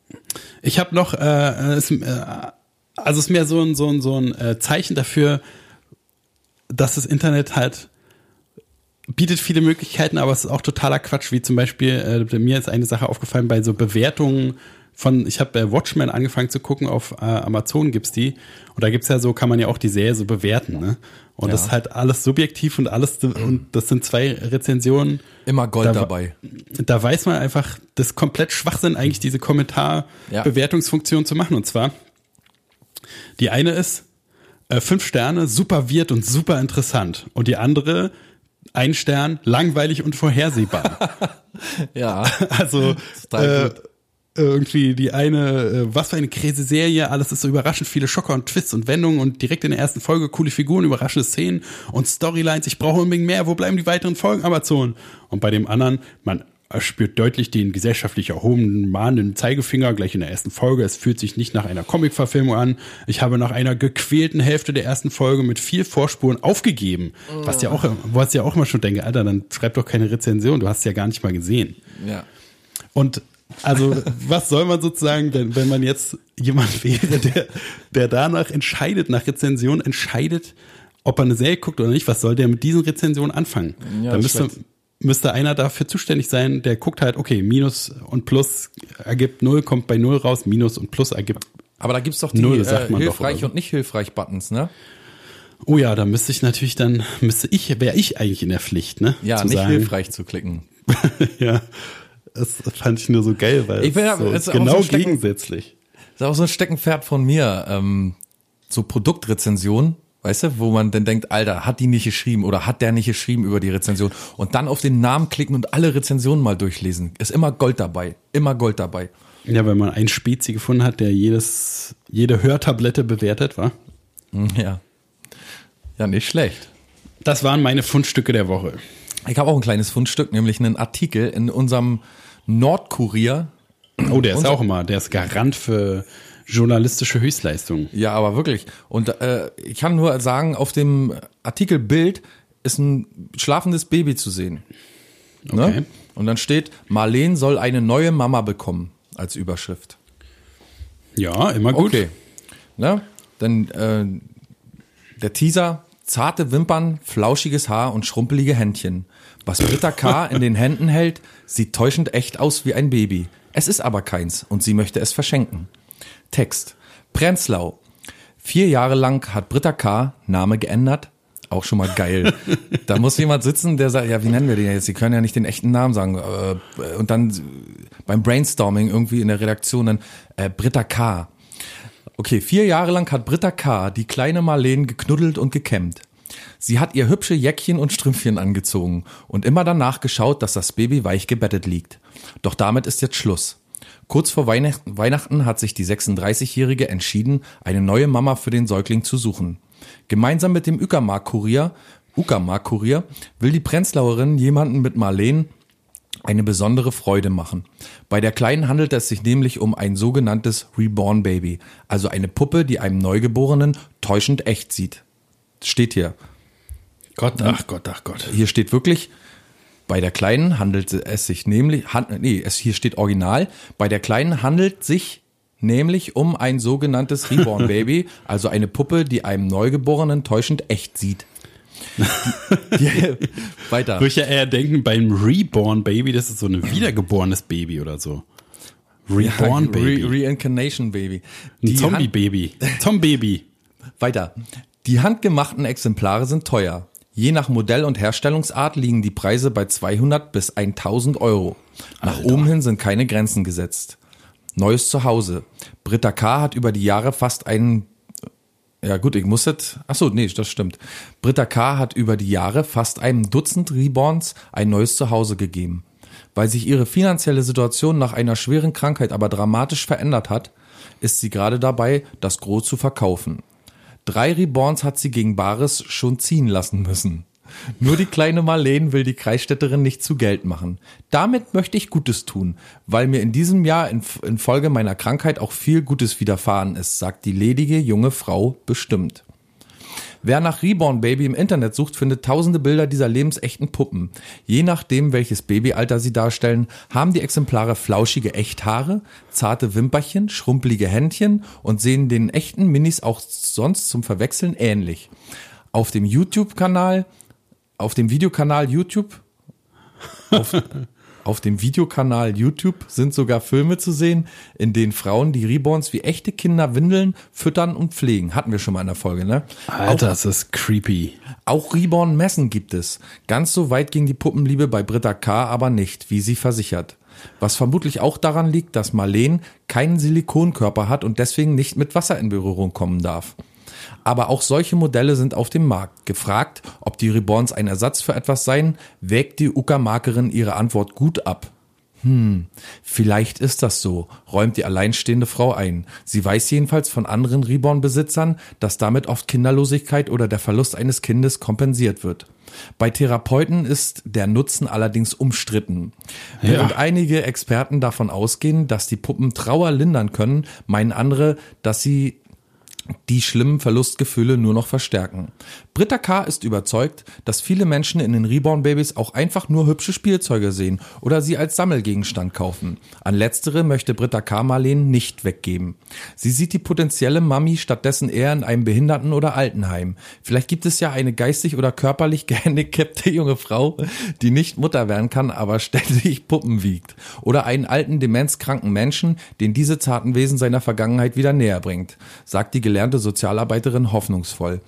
Ich habe noch, äh, es, äh, also es ist mehr so ein, so ein, so ein äh, Zeichen dafür, dass das Internet halt bietet viele Möglichkeiten, aber es ist auch totaler Quatsch, wie zum Beispiel, äh, mir ist eine Sache aufgefallen bei so Bewertungen von, ich habe bei Watchmen angefangen zu gucken, auf äh, Amazon gibt's die und da gibt's ja so, kann man ja auch die Serie so bewerten, ne? Und das ist halt alles subjektiv und alles, und das sind zwei Rezensionen, Immer Gold Da dabei. da weiß man einfach, das ist komplett Schwachsinn, eigentlich diese Kommentarbewertungsfunktion zu machen. Und zwar, die eine ist äh, fünf Sterne, super wird und super interessant. Und die andere, ein Stern, langweilig und vorhersehbar. Ja. also äh. Irgendwie die eine, äh, was für eine kräse Serie, alles ist so überraschend, viele Schocker und Twists und Wendungen und direkt in der ersten Folge coole Figuren, überraschende Szenen und Storylines, ich brauche unbedingt mehr, wo bleiben die weiteren Folgen, Amazon? Und bei dem anderen, man spürt deutlich den gesellschaftlich erhobenen, mahnenden Zeigefinger gleich in der ersten Folge. Es fühlt sich nicht nach einer Comic-Verfilmung an. Ich habe nach einer gequälten Hälfte der ersten Folge mit viel Vorspuren aufgegeben. Was ja auch, was ja auch immer schon denke, Alter, dann schreib doch keine Rezension, du hast es ja gar nicht mal gesehen. Ja. Und also, was soll man sozusagen, wenn, wenn man jetzt jemand wäre, der, der danach entscheidet, nach Rezension entscheidet, ob er eine Serie guckt oder nicht, was soll der mit diesen Rezensionen anfangen? Ja, da müsste, müsste einer dafür zuständig sein, der guckt halt, okay, Minus und Plus ergibt Null, kommt bei Null raus, Minus und Plus ergibt. Aber da gibt's doch die Null, äh, hilfreich so. und nicht hilfreich Buttons, ne? Oh ja, da müsste ich natürlich dann, müsste ich, wäre ich eigentlich in der Pflicht, ne? Ja, zu nicht sagen, hilfreich zu klicken. ja. Das fand ich nur so geil, weil Ich bin so ist genau so Stecken- gegensätzlich. Das ist auch so ein Steckenpferd von mir. Ähm, so Produktrezension, weißt du, wo man dann denkt, Alter, hat die nicht geschrieben oder hat der nicht geschrieben über die Rezension? Und dann auf den Namen klicken und alle Rezensionen mal durchlesen. Ist immer Gold dabei. Immer Gold dabei. Ja, wenn man einen Spezi gefunden hat, der jedes, jede Hörtablette bewertet war. Hm, Ja. Ja, nicht schlecht. Das waren meine Fundstücke der Woche. Ich habe auch ein kleines Fundstück, nämlich einen Artikel in unserem Nordkurier. Oh, der ist auch immer, der ist Garant für journalistische Höchstleistungen. Ja, aber wirklich. Und äh, ich kann nur sagen, auf dem Artikelbild ist ein schlafendes Baby zu sehen. Ne? Okay. Und dann steht, Marleen soll eine neue Mama bekommen als Überschrift. Ja, immer gut. Okay. Ne? Dann äh, der Teaser, zarte Wimpern, flauschiges Haar und schrumpelige Händchen. Was Britta K. in den Händen hält, sieht täuschend echt aus wie ein Baby. Es ist aber keins und sie möchte es verschenken. Text. Prenzlau. Vier Jahre lang hat Britta K. Name geändert. Auch schon mal geil. da muss jemand sitzen, der sagt, ja, wie nennen wir den jetzt? Sie können ja nicht den echten Namen sagen. Äh, Und dann beim Brainstorming irgendwie in der Redaktion dann äh, Britta K. Okay, vier Jahre lang hat Britta K. die kleine Marleen geknuddelt und gekämmt. Sie hat ihr hübsche Jäckchen und Strümpfchen angezogen und immer danach geschaut, dass das Baby weich gebettet liegt. Doch damit ist jetzt Schluss. Kurz vor Weihnacht- Weihnachten hat sich die 36-Jährige entschieden, eine neue Mama für den Säugling zu suchen. Gemeinsam mit dem Uckermark-Kurier, Uckermark-Kurier will die Prenzlauerin jemanden mit Marleen eine besondere Freude machen. Bei der Kleinen handelt es sich nämlich um ein sogenanntes Reborn Baby, also eine Puppe, die einem Neugeborenen täuschend echt sieht. Steht hier. Gott, ach Gott, ach Gott. Hier steht wirklich, bei der Kleinen handelt es sich nämlich, han, nee, es hier steht original, bei der Kleinen handelt sich nämlich um ein sogenanntes Reborn Baby, also eine Puppe, die einem Neugeborenen täuschend echt sieht. Die, weiter. Würde ich ja eher denken, beim Reborn Baby, das ist so ein wiedergeborenes Baby oder so. Reborn Baby. Re Reincarnation Baby. ein Die Zombie Hand- Baby. Zombie Weiter. Die handgemachten Exemplare sind teuer. Je nach Modell und Herstellungsart liegen die Preise bei 200 bis 1000 Euro. Nach oben hin sind keine Grenzen gesetzt. Neues Zuhause. Britta K. hat über die Jahre fast einen ja gut, ich muss jetzt. Ach so, nee, das stimmt. Britta K. hat über die Jahre fast einem Dutzend Reborns ein neues Zuhause gegeben. Weil sich ihre finanzielle Situation nach einer schweren Krankheit aber dramatisch verändert hat, ist sie gerade dabei, das Gros zu verkaufen. Drei Reborns hat sie gegen Bares schon ziehen lassen müssen. Nur die kleine Marleen will die Kreisstädterin nicht zu Geld machen. Damit möchte ich Gutes tun, weil mir in diesem Jahr in- infolge meiner Krankheit auch viel Gutes widerfahren ist, sagt die ledige junge Frau bestimmt. Wer nach Reborn Baby im Internet sucht, findet tausende Bilder dieser lebensechten Puppen. Je nachdem, welches Babyalter sie darstellen, haben die Exemplare flauschige Echthaare, zarte Wimperchen, schrumpelige Händchen und sehen den echten Minis auch sonst zum Verwechseln ähnlich. Auf dem YouTube-Kanal, auf dem Videokanal YouTube, auf, auf dem Videokanal YouTube sind sogar Filme zu sehen, in denen Frauen die Reborns wie echte Kinder windeln, füttern und pflegen. Hatten wir schon mal in der Folge, ne? Alter, das ist creepy. Auch Reborn-Messen gibt es. Ganz so weit ging die Puppenliebe bei Britta K. aber nicht, wie sie versichert. Was vermutlich auch daran liegt, dass Marleen keinen Silikonkörper hat und deswegen nicht mit Wasser in Berührung kommen darf. Aber auch solche Modelle sind auf dem Markt. Gefragt, ob die Reborns ein Ersatz für etwas seien, wägt die Uckermarkerin ihre Antwort gut ab. Hm, vielleicht ist das so, räumt die alleinstehende Frau ein. Sie weiß jedenfalls von anderen Reborn-Besitzern, dass damit oft Kinderlosigkeit oder der Verlust eines Kindes kompensiert wird. Bei Therapeuten ist der Nutzen allerdings umstritten. Während einige Experten davon ausgehen, dass die Puppen Trauer lindern können, meinen andere, dass sie die schlimmen Verlustgefühle nur noch verstärken. Britta K. ist überzeugt, dass viele Menschen in den Reborn-Babys auch einfach nur hübsche Spielzeuge sehen oder sie als Sammelgegenstand kaufen. An letztere möchte Britta K. Marleen nicht weggeben. Sie sieht die potenzielle Mami stattdessen eher in einem Behinderten- oder Altenheim. Vielleicht gibt es ja eine geistig oder körperlich gehandicapte junge Frau, die nicht Mutter werden kann, aber ständig Puppen wiegt. Oder einen alten, demenzkranken Menschen, den diese zarten Wesen seiner Vergangenheit wieder näher bringt, sagt die gelernte Sozialarbeiterin hoffnungsvoll.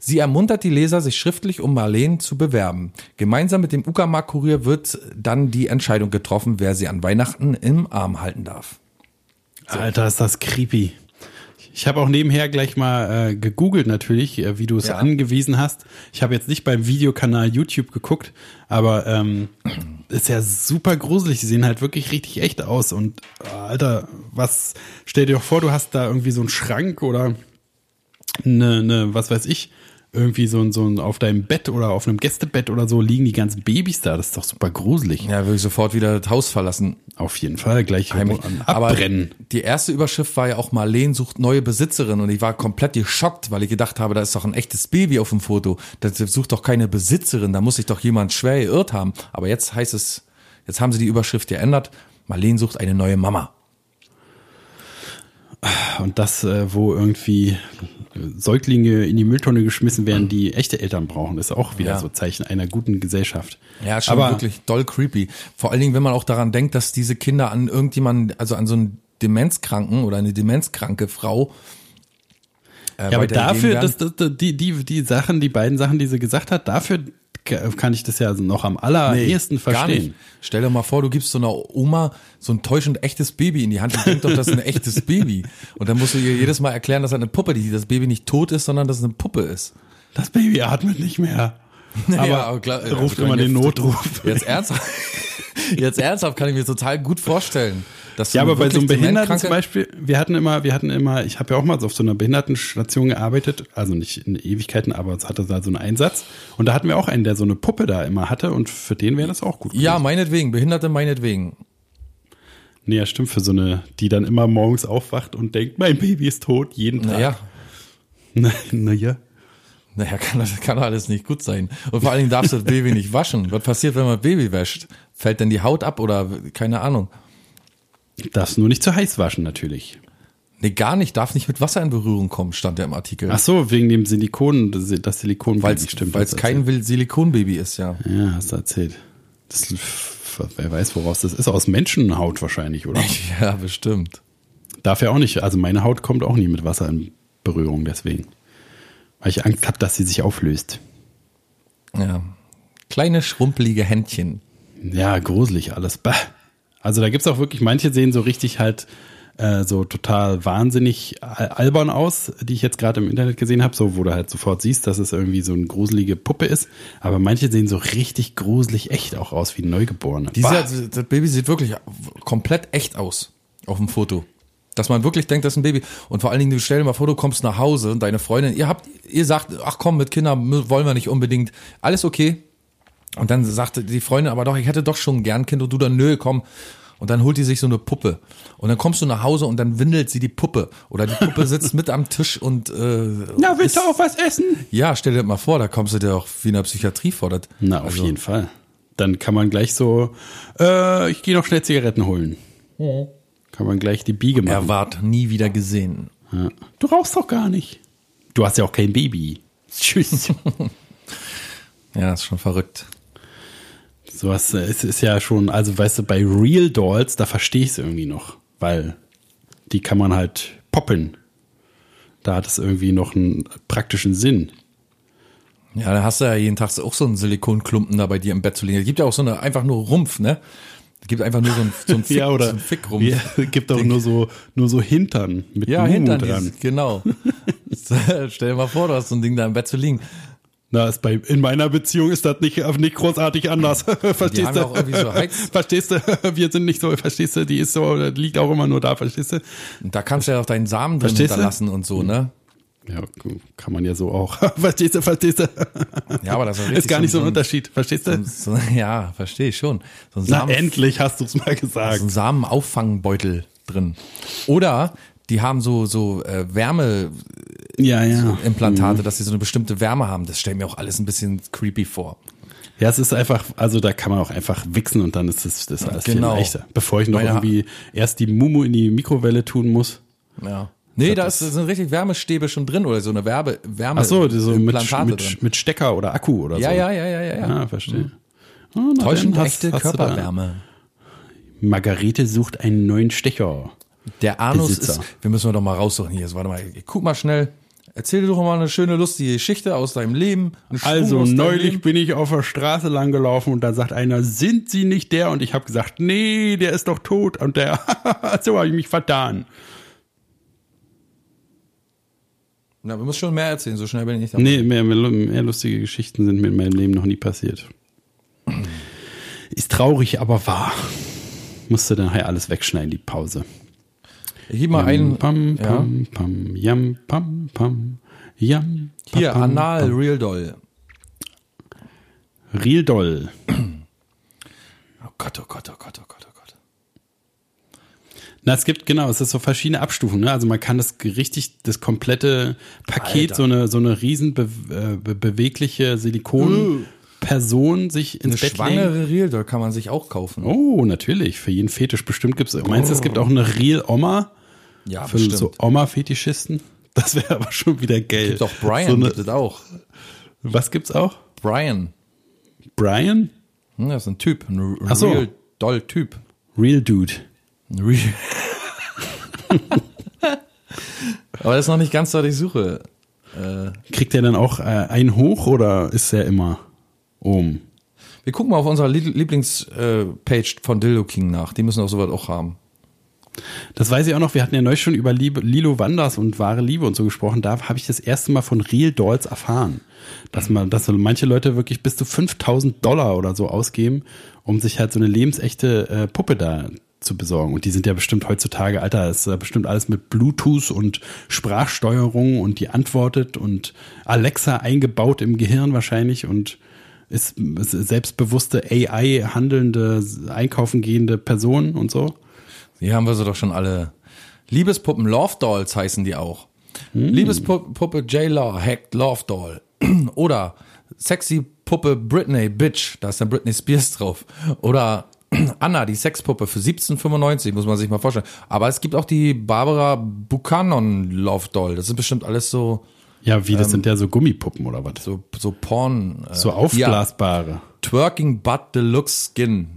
Sie ermuntert die Leser, sich schriftlich um Marleen zu bewerben. Gemeinsam mit dem Uckermark-Kurier wird dann die Entscheidung getroffen, wer sie an Weihnachten im Arm halten darf. Alter, ist das creepy. Ich habe auch nebenher gleich mal äh, gegoogelt natürlich, äh, wie du es Ja. angewiesen hast. Ich habe jetzt nicht beim Videokanal YouTube geguckt, aber ähm, ist ja super gruselig. Sie sehen halt wirklich richtig echt aus. Und äh, Alter, was stell dir doch vor, du hast da irgendwie so einen Schrank oder eine, eine was weiß ich, irgendwie so ein, so ein auf deinem Bett oder auf einem Gästebett oder so liegen die ganzen Babys da. Das ist doch super gruselig. Ja, würde ich sofort wieder das Haus verlassen. Auf jeden Fall gleich Heimlich. an- Aber abbrennen. die erste Überschrift war ja auch Marleen sucht neue Besitzerin und ich war komplett geschockt, weil ich gedacht habe, da ist doch ein echtes Baby auf dem Foto. Das sucht doch keine Besitzerin, da muss sich doch jemand schwer geirrt haben. Aber jetzt heißt es, jetzt haben sie die Überschrift geändert. Marleen sucht eine neue Mama. Und das, äh, wo irgendwie Säuglinge in die Mülltonne geschmissen werden, die echte Eltern brauchen, ist auch wieder Ja. so Zeichen einer guten Gesellschaft. Ja, schon Aber wirklich doll creepy. Vor allen Dingen, wenn man auch daran denkt, dass diese Kinder an irgendjemanden, also an so einen Demenzkranken oder eine demenzkranke Frau äh, Ja, aber dafür, dass, dass, die, die, die Sachen, die beiden Sachen, die sie gesagt hat, dafür kann ich das ja noch am allerersten Gar verstehen. nicht. Stell dir mal vor, du gibst so einer Oma so ein täuschend echtes Baby in die Hand. Die denkt doch, das ist ein echtes Baby. Und dann musst du ihr jedes Mal erklären, dass das eine Puppe, die das Baby nicht tot ist, sondern dass es eine Puppe ist. Das Baby atmet nicht mehr. Aber, Ja, klar, ruft also immer jetzt- den Notruf. Jetzt ernsthaft, jetzt ernsthaft kann ich mir total gut vorstellen. Dass Ja, aber bei so einem Behinderten zum Beispiel, wir hatten immer, wir hatten immer, ich habe ja auch mal auf so einer Behindertenstation gearbeitet, also nicht in Ewigkeiten, aber es hatte da so einen Einsatz. Und da hatten wir auch einen, der so eine Puppe da immer hatte und für den wäre das auch gut. Ja, gewesen. meinetwegen, Behinderte meinetwegen. Nee, ja, stimmt, für so eine, die dann immer morgens aufwacht und denkt, mein Baby ist tot, jeden Tag. Naja, Naja. naja. naja, kann das kann alles nicht gut sein. Und vor allen Dingen darfst du das Baby nicht waschen. Was passiert, wenn man Baby wäscht? Fällt denn die Haut ab oder keine Ahnung? Darfst nur nicht zu heiß waschen, natürlich. Nee, gar nicht, darf nicht mit Wasser in Berührung kommen, stand ja im Artikel. Ach so, wegen dem Silikon, das das Silikon Weil es stimmt. weil's hast du kein Silikonbaby ist, ja. Ja, hast du erzählt. Das, wer weiß, woraus das ist. Aus Menschenhaut wahrscheinlich, oder? Ja, bestimmt. Darf ja auch nicht. Also meine Haut kommt auch nie mit Wasser in Berührung, deswegen. Weil ich Angst habe, dass sie sich auflöst. Ja. Kleine, schrumpelige Händchen. Ja, gruselig alles. Bah. Also da gibt's auch wirklich, manche sehen so richtig halt äh, so total wahnsinnig al- albern aus, die ich jetzt gerade im Internet gesehen habe, so wo du halt sofort siehst, dass es irgendwie so eine gruselige Puppe ist. Aber manche sehen so richtig gruselig echt auch aus wie Neugeborene. Dieser, Bah. das Baby sieht wirklich komplett echt aus auf dem Foto. Dass man wirklich denkt, das ist ein Baby. Und vor allen Dingen, du stell dir mal vor, du kommst nach Hause und deine Freundin, ihr habt, ihr sagt, ach komm, mit Kindern wollen wir nicht unbedingt. Alles okay. Und dann sagte die Freundin, aber doch, ich hätte doch schon ein gern Kind und du dann, nö, komm. Und dann holt die sich so eine Puppe. Und dann kommst du nach Hause und dann windelt sie die Puppe. Oder die Puppe sitzt mit am Tisch und äh, Na, willst du auch was essen? ja, stell dir mal vor, da kommst du dir auch wie in der Psychiatrie vor. Das, Na, auf also, jeden Fall. Dann kann man gleich so, äh, ich gehe noch schnell Zigaretten holen. Kann man gleich die Biege machen. Er ward nie wieder gesehen. Ja. Du rauchst doch gar nicht. Du hast ja auch kein Baby. Tschüss. Ja, ist schon verrückt. Sowas, äh, es ist ja schon, also weißt du, bei Real Dolls, da verstehe ich es irgendwie noch, weil die kann man halt poppen. Da hat es irgendwie noch einen praktischen Sinn. Ja, da hast du ja jeden Tag auch so einen Silikonklumpen da bei dir im Bett zu liegen. Es gibt ja auch so eine, einfach nur Rumpf, ne? Es gibt einfach nur so einen, so einen Fick, ja, oder so einen Fickrumpf. Ja, gibt auch nur so, nur so Hintern mit Ja, Mumu hinter dran. dieses, genau. Stell dir mal vor, du hast so ein Ding da im Bett zu liegen. Na, ist bei, in meiner Beziehung ist das nicht, nicht großartig anders. verstehst du? so verstehst du? Wir sind nicht so, verstehst du? Die ist so, liegt auch immer nur da, verstehst du? Und da kannst du ja auch deinen Samen drin Verstehst du? hinterlassen und so, ne? Ja, kann man ja so auch. verstehst du? Verstehst du? Ja, aber das ist, Ist gar nicht so ein Unterschied, verstehst du? So, ja, verstehe ich schon. So ein Na, Samen, endlich hast du es mal so gesagt. ein Samenauffangbeutel drin. Oder die haben so, so äh, Wärmeimplantate, Ja, ja. Mhm. dass sie so eine bestimmte Wärme haben. Das stellt mir auch alles ein bisschen creepy vor. Ja, es ist einfach, also da kann man auch einfach wichsen und dann ist das, das alles Genau. viel leichter. Bevor ich noch Meine- irgendwie erst die Mumu in die Mikrowelle tun muss. Ja. Nee, da ist, sind richtig Wärmestäbe schon drin oder so eine Werbe, Wärme Ach so, so mit, Implantate mit, mit Stecker oder Akku oder Ja, so. ja, ja, ja, ja, ja. Ah, verstehe. Oh, na Täuschend hast- echte hast Körperwärme. Margarete sucht einen neuen Stecher. Der Anus Besitzer. ist, wir müssen wir doch mal raussuchen hier. Jetzt, warte mal, guck mal schnell. Erzähl dir doch mal eine schöne, lustige Geschichte aus deinem Leben. Also neulich Leben. bin ich auf der Straße lang gelaufen und da sagt einer, sind Sie nicht der? Und ich habe gesagt, nee, der ist doch tot. Und der, so habe ich mich vertan. Na, wir müssen schon mehr erzählen, so schnell bin ich nicht dabei. Nee, mehr, mehr, mehr lustige Geschichten sind mir in meinem Leben noch nie passiert. Ist traurig, aber wahr. Musste dann halt alles wegschneiden, die Pause. Gebe mal einen, Pam, ja. pam, pam, yam, pam, pam, pam, hier, pam, Anal pam. Real Doll. Real Doll. Oh Gott, oh Gott, oh Gott, oh Gott, oh Gott. Na, es gibt, genau, es ist so verschiedene Abstufungen. Ne? Also man kann das richtig, das komplette Paket, Alter. so eine, so eine riesen be, äh, be, bewegliche Silikon-Person sich ins Eine Bett legen. schwangere Real kann man sich auch kaufen. Oh, natürlich. Für jeden Fetisch bestimmt gibt's. Meinst du, es gibt auch eine Real Oma? ja, Für bestimmt. so Oma-Fetischisten? Das wäre aber schon wieder geil. gibt auch Brian, So eine, gibt es auch. was gibt's auch? Brian. Brian? Hm, Das ist ein Typ, ein R- Ach so. Real Doll Typ. Real Dude. Real. Aber das ist noch nicht ganz, was ich suche. Kriegt der dann auch äh, einen hoch oder ist der immer oben? Wir gucken mal auf unserer Lie- Lieblingspage von Dildo King nach. Die müssen auch sowas auch haben. Das weiß ich auch noch. Wir hatten ja neulich schon über Liebe, Lilo Wanders und wahre Liebe und so gesprochen. Da habe ich das erste Mal von Real Dolls erfahren, dass man, dass manche Leute wirklich bis zu 5000 Dollar oder so ausgeben, um sich halt so eine lebensechte äh, Puppe da zu besorgen. Und die sind ja bestimmt heutzutage, Alter, ist ja bestimmt alles mit Bluetooth und Sprachsteuerung und die antwortet und Alexa eingebaut im Gehirn wahrscheinlich und ist, ist selbstbewusste AI handelnde, einkaufen gehende Person und so. Hier haben wir sie doch schon alle. Liebespuppen Love Dolls heißen die auch. Liebespuppe J. Law hackt Love Doll. Oder sexy Puppe Britney Bitch, da ist dann Britney Spears drauf. Oder Anna, die Sexpuppe für 17,95, muss man sich mal vorstellen. Aber es gibt auch die Barbara Buchanan Love Doll. Das sind bestimmt alles so, Ja, wie, das sind ja so Gummipuppen oder was? so, so Porn. Äh, So Ja, aufblasbare. Twerking Butt Deluxe Skin.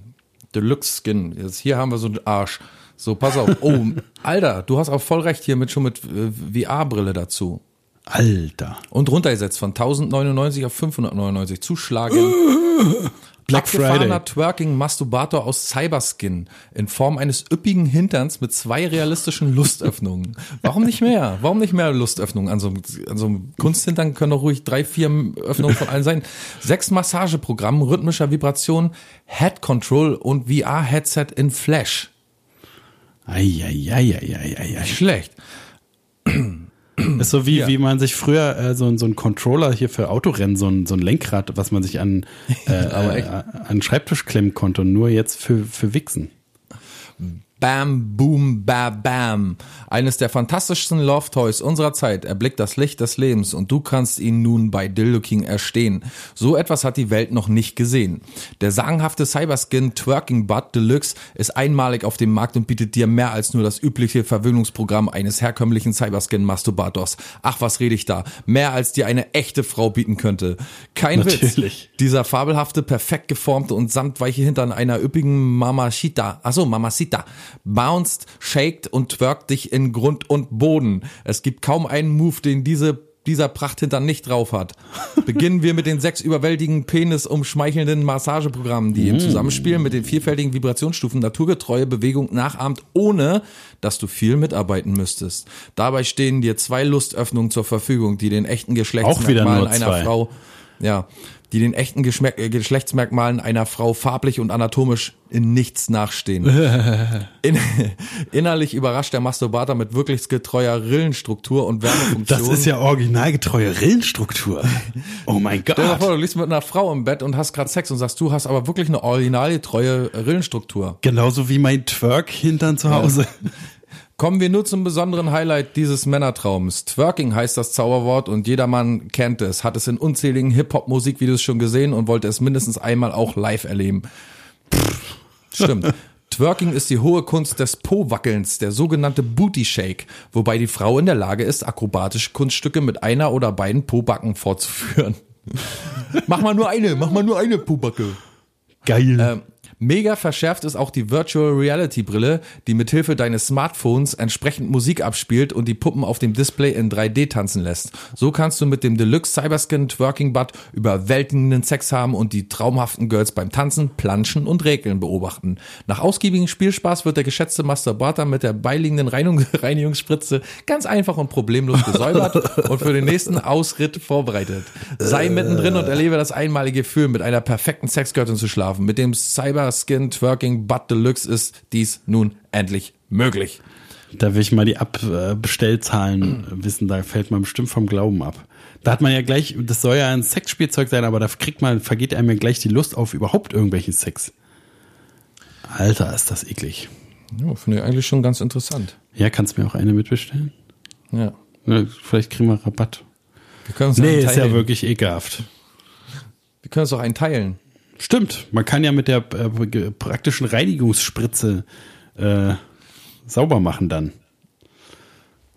Deluxe Skin. Jetzt hier haben wir so einen Arsch. So, pass auf. Oh, Alter, du hast auch voll recht hier mit schon mit äh, VR-Brille dazu. Alter. Und runtergesetzt von 1099 auf 599. Zuschlagen. Black Friday. Twerking Masturbator aus Cyberskin in Form eines üppigen Hinterns mit zwei realistischen Lustöffnungen. Warum nicht mehr? Warum nicht mehr Lustöffnungen? An so, einem- an so einem Kunsthintern können doch ruhig drei, vier Öffnungen von allen sein. Sechs Massageprogramm, rhythmischer Vibration, Head Control und VR-Headset in Flash. Eieieiei. Schlecht. Ist so wie, Ja. wie man sich früher äh, so, so ein Controller hier für Autorennen, so ein, so ein Lenkrad, was man sich an, äh, echt. äh, an den Schreibtisch klemmen konnte und nur jetzt für, für Wichsen. Bam, Boom, Bam, Bam. Eines der fantastischsten Love Toys unserer Zeit erblickt das Licht des Lebens und du kannst ihn nun bei Dildo King erstehen. So etwas hat die Welt noch nicht gesehen. Der sagenhafte Cyberskin Twerking Butt Deluxe ist einmalig auf dem Markt und bietet dir mehr als nur das übliche Verwöhnungsprogramm eines herkömmlichen Cyberskin Masturbators. Ach, was rede ich da? Mehr als dir eine echte Frau bieten könnte. Kein Natürlich. Witz. Dieser fabelhafte, perfekt geformte und samtweiche Hintern einer üppigen Mamacita, achso, Mamacita, bounced, shaked und twerkt dich in Grund und Boden. Es gibt kaum einen Move, den diese dieser Prachthintern nicht drauf hat. Beginnen wir mit den sechs überwältigen Penis umschmeichelnden Massageprogrammen, die im Zusammenspiel mit den vielfältigen Vibrationsstufen naturgetreue Bewegung nachahmt, ohne dass du viel mitarbeiten müsstest. Dabei stehen dir zwei Lustöffnungen zur Verfügung, die den echten Geschlechtsmerkmalen einer. Frau ja, die den echten Geschmack, äh, Geschlechtsmerkmalen einer Frau farblich und anatomisch in nichts nachstehen. In, innerlich überrascht der Masturbator mit wirklich getreuer Rillenstruktur und Wärmefunktion. Das ist ja originalgetreue Rillenstruktur. Oh mein Stell dir Gott. vor, du liegst mit einer Frau im Bett und hast gerade Sex und sagst, du hast aber wirklich eine originalgetreue Rillenstruktur. Genauso wie mein Twerk-Hintern zu Hause. Kommen wir nur zum besonderen Highlight dieses Männertraums. Twerking heißt das Zauberwort und jedermann kennt es, hat es in unzähligen Hip-Hop-Musikvideos schon gesehen und wollte es mindestens einmal auch live erleben. Pff, stimmt. Twerking ist die hohe Kunst des Po-Wackelns, der sogenannte Booty Shake, wobei die Frau in der Lage ist, akrobatische Kunststücke mit einer oder beiden Po-Backen fortzuführen. mach mal nur eine, mach mal nur eine Po-Backe. Geil. Ähm, mega verschärft ist auch die Virtual Reality Brille, die mithilfe deines Smartphones entsprechend Musik abspielt und die Puppen auf dem Display in 3D tanzen lässt. So kannst du mit dem Deluxe Cyberskin Twerking Butt überwältigenden Sex haben und die traumhaften Girls beim Tanzen, Planschen und Regeln beobachten. Nach ausgiebigem Spielspaß wird der geschätzte Masturbator mit der beiliegenden Reinigung Reinigungsspritze ganz einfach und problemlos gesäubert und für den nächsten Ausritt vorbereitet. Sei mittendrin und erlebe das einmalige Gefühl, mit einer perfekten Sexgöttin zu schlafen. Mit dem Cyberskin Twerking Butt Deluxe ist dies nun endlich möglich. Da will ich mal die Abbestellzahlen wissen, da fällt man bestimmt vom Glauben ab. Da hat man ja gleich, das soll ja ein Sexspielzeug sein, aber da kriegt man, vergeht einem ja gleich die Lust auf überhaupt irgendwelchen Sex. Alter, ist das eklig. Ja, finde ich eigentlich schon ganz interessant. Ja, kannst du mir auch eine mitbestellen? Ja. Ne, Vielleicht kriegen wir Rabatt. Wir können uns Nee, ist ja wirklich ekelhaft. Wir können uns auch einen teilen. Stimmt, man kann ja mit der äh, praktischen Reinigungsspritze äh, sauber machen dann.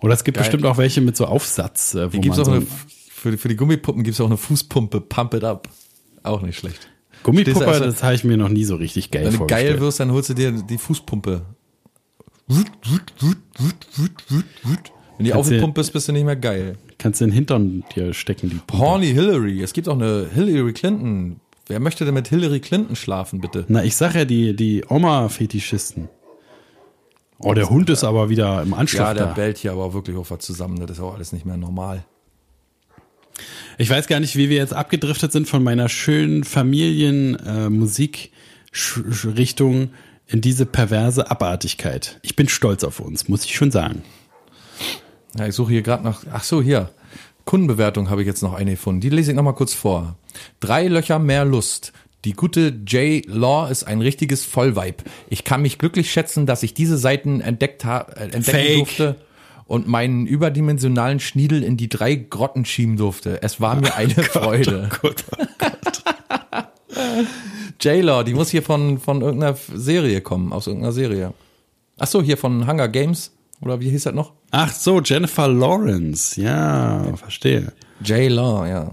Oder es gibt Geil. bestimmt auch welche mit so Aufsatz, äh, wo man auch so eine, ein für, für die Gummipuppen gibt's auch eine Fußpumpe, Pump It Up. Auch nicht schlecht. Gummipuppe, also- das habe ich mir noch nie so richtig geil Wenn du vorgestellt. geil wirst, dann holst du dir die Fußpumpe. Wenn die du- aufgepumpt bist, bist du nicht mehr geil. Kannst du den Hintern dir stecken, die Pumpe. Horny Hillary. Es gibt auch eine Hillary Clinton. Wer möchte denn mit Hillary Clinton schlafen, bitte? Na, ich sag ja, die, die Oma-Fetischisten. Oh, der Hund ist aber wieder im Ja, Anschlag der da. bellt hier aber auch wirklich auf was zusammen. Das ist auch alles nicht mehr normal. Ich weiß gar nicht, wie wir jetzt abgedriftet sind von meiner schönen Familien-Musik-Richtung in diese perverse Abartigkeit. Ich bin stolz auf uns, muss ich schon sagen. Ja, ich suche hier gerade nach. Ach so, hier. Kundenbewertung habe ich jetzt noch eine gefunden. Die lese ich noch mal kurz vor. Drei Löcher mehr Lust. Die gute J. Law ist ein richtiges Vollweib. Ich kann mich glücklich schätzen, dass ich diese Seiten entdeckt ha äh, entdecken Fake. durfte und meinen überdimensionalen Schniedel in die drei Grotten schieben durfte. Es war mir eine Freude. Gut. J-Law, die muss hier von, von irgendeiner Serie kommen, aus irgendeiner Serie. Ach so, hier von Hunger Games. Oder wie hieß das noch? Ach so, Jennifer Lawrence. Ja, verstehe. J-Law, ja.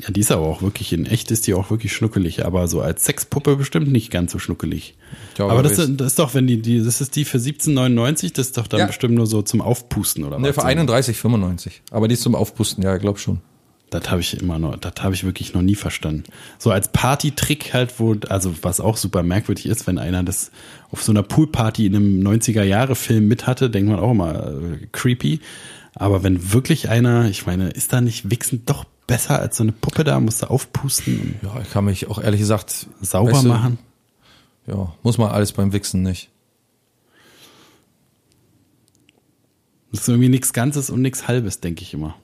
Ja, die ist aber auch wirklich, in echt ist die auch wirklich schnuckelig, aber so als Sexpuppe bestimmt nicht ganz so schnuckelig. Ja, aber das, das ist doch, wenn die, die, das ist die für 17,99, das ist doch dann Ja. bestimmt nur so zum Aufpusten oder Ne, was? für 31,95. Aber die ist zum Aufpusten, ja, ich glaube schon. Das habe ich immer noch, das habe ich wirklich noch nie verstanden. So als Partytrick halt, wo, also was auch super merkwürdig ist, wenn einer das auf so einer Poolparty in einem 90er-Jahre-Film mit hatte, denkt man auch immer äh, creepy. Aber wenn wirklich einer, ich meine, ist da nicht Wichsen doch besser als so eine Puppe da, musst du aufpusten und Ja, ich kann mich auch ehrlich gesagt sauber weißt du, machen? Ja, muss man alles beim Wichsen nicht. Das ist irgendwie nichts Ganzes und nichts Halbes, denke ich immer.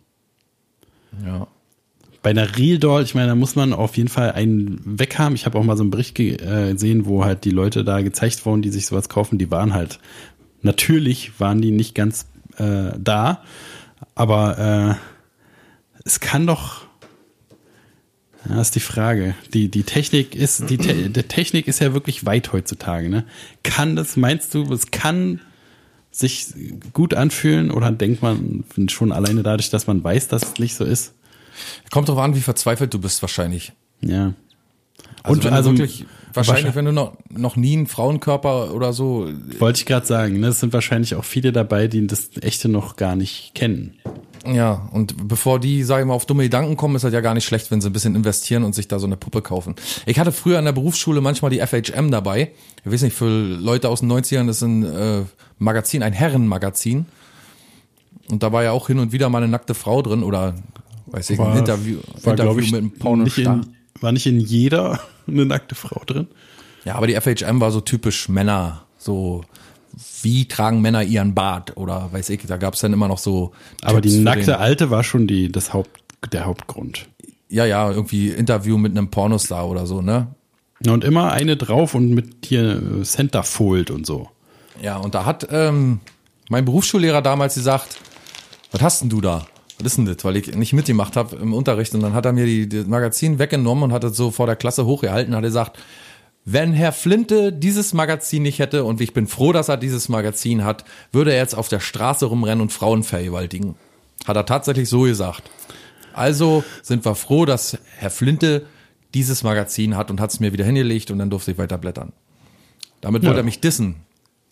Ja. Bei einer Real Doll, ich meine, da muss man auf jeden Fall einen weg haben. Ich habe auch mal so einen Bericht äh, gesehen, wo halt die Leute da gezeigt wurden, die sich sowas kaufen, die waren halt, natürlich waren die nicht ganz äh, da, aber äh, es kann doch, ja, ist die Frage. Die, die Technik ist, die, die Technik ist ja wirklich weit heutzutage, ne? Kann das, meinst du, es kann sich gut anfühlen oder denkt man schon alleine dadurch, dass man weiß, dass es nicht so ist? Kommt drauf an, wie verzweifelt du bist wahrscheinlich. Ja. Also Und wenn also wirklich, wahrscheinlich, wahrscheinlich- wenn du noch, noch nie einen Frauenkörper oder so, Wollte ich gerade sagen, ne? es sind wahrscheinlich auch viele dabei, die das echte noch gar nicht kennen. Ja, und bevor die, sag ich mal, auf dumme Gedanken kommen, ist das ja gar nicht schlecht, wenn sie ein bisschen investieren und sich da so eine Puppe kaufen. Ich hatte früher in der Berufsschule manchmal die FHM dabei. Ich weiß nicht, für Leute aus den 90ern, das ist ein äh, Magazin, ein Herrenmagazin. Und da war ja auch hin und wieder mal eine nackte Frau drin oder, weiß ich, ein Interview, Interview glaub mit einem Porno nicht in, war nicht in jeder eine nackte Frau drin? Ja, aber die FHM war so typisch Männer, so wie tragen Männer ihren Bart oder weiß ich, da gab's dann immer noch so. Aber Tipps die für nackte Alte war schon die, das Haupt, der Hauptgrund. Ja, ja, irgendwie Interview mit einem Pornostar oder so, ne? Und immer eine drauf und mit hier äh, Centerfold und so. Ja, und da hat ähm, mein Berufsschullehrer damals gesagt, was hast denn du da? Was ist denn das? Weil ich nicht mitgemacht habe im Unterricht und dann hat er mir die, das Magazin weggenommen und hat es so vor der Klasse hochgehalten und hat gesagt, wenn Herr Flinte dieses Magazin nicht hätte und ich bin froh, dass er dieses Magazin hat, würde er jetzt auf der Straße rumrennen und Frauen vergewaltigen. Hat er tatsächlich so gesagt. Also sind wir froh, dass Herr Flinte dieses Magazin hat und hat es mir wieder hingelegt und dann durfte ich weiter blättern. Damit wollte Ja. er mich dissen.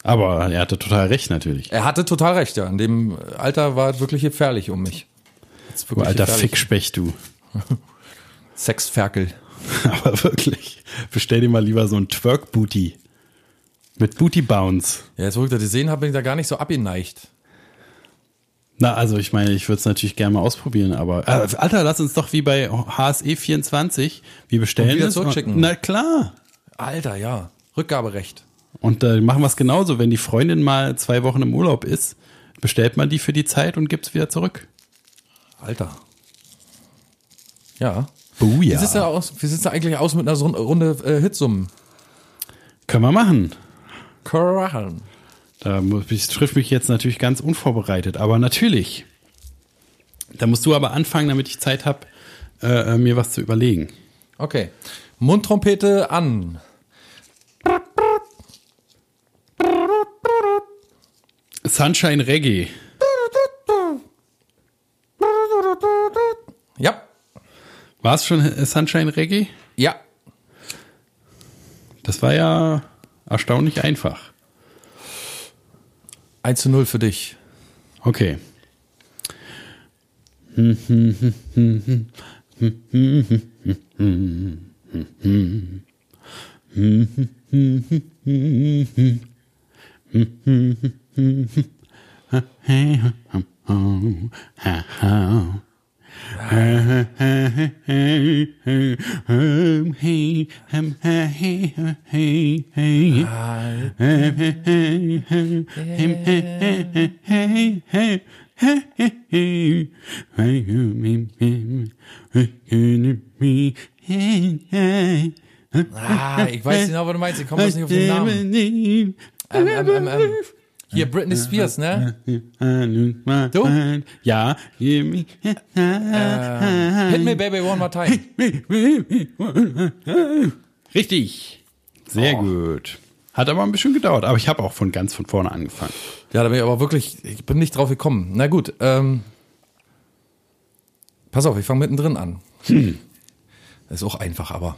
Aber er hatte total recht natürlich. Er hatte total recht, ja. In dem Alter war es wirklich gefährlich um mich. Du alter gefährlich. Fickspecht, du. Sexferkel. Aber wirklich. Bestell dir mal lieber so ein Twerk-Booty. Mit Booty Bounce. Ja, jetzt wo ich das gesehen habe, bin ich da gar nicht so abgeneigt. Na, also ich meine, ich würde es natürlich gerne mal ausprobieren, aber äh, Alter, lass uns doch wie bei HSE 24, wir bestellen Und wieder es. zurückschicken. Na klar. Alter, ja. Rückgaberecht. Und äh, machen wir es genauso, wenn die Freundin mal zwei Wochen im Urlaub ist, bestellt man die für die Zeit und gibt es wieder zurück. Alter. Ja. Buja. Wie sieht's da aus? Wie sieht's da eigentlich aus mit einer so- Runde äh, Hitsummen? Können wir machen. Koran. Da muss- ich trifft mich jetzt natürlich ganz unvorbereitet, aber natürlich. Da musst du aber anfangen, damit ich Zeit habe, äh, äh, mir was zu überlegen. Okay. Mundtrompete an. Sunshine Reggae. Ja. War es schon Sunshine Reggae? Ja. Das war ja erstaunlich einfach. 1 zu 0 für dich. Okay. Ah, ich weiß genau, was du meinst. Ich komme bloß nicht auf den Namen. Ähm, ähm, ähm, ähm. Hier, Britney Spears, ne? Du? Ja. Hit me, baby, one more time. Richtig. Sehr gut. Hat aber ein bisschen gedauert, aber ich habe auch von ganz von vorne angefangen. Ja, da bin ich aber wirklich, ich bin nicht drauf gekommen. Na gut, ähm, pass auf, ich fange mittendrin an. Das ist auch einfach, aber.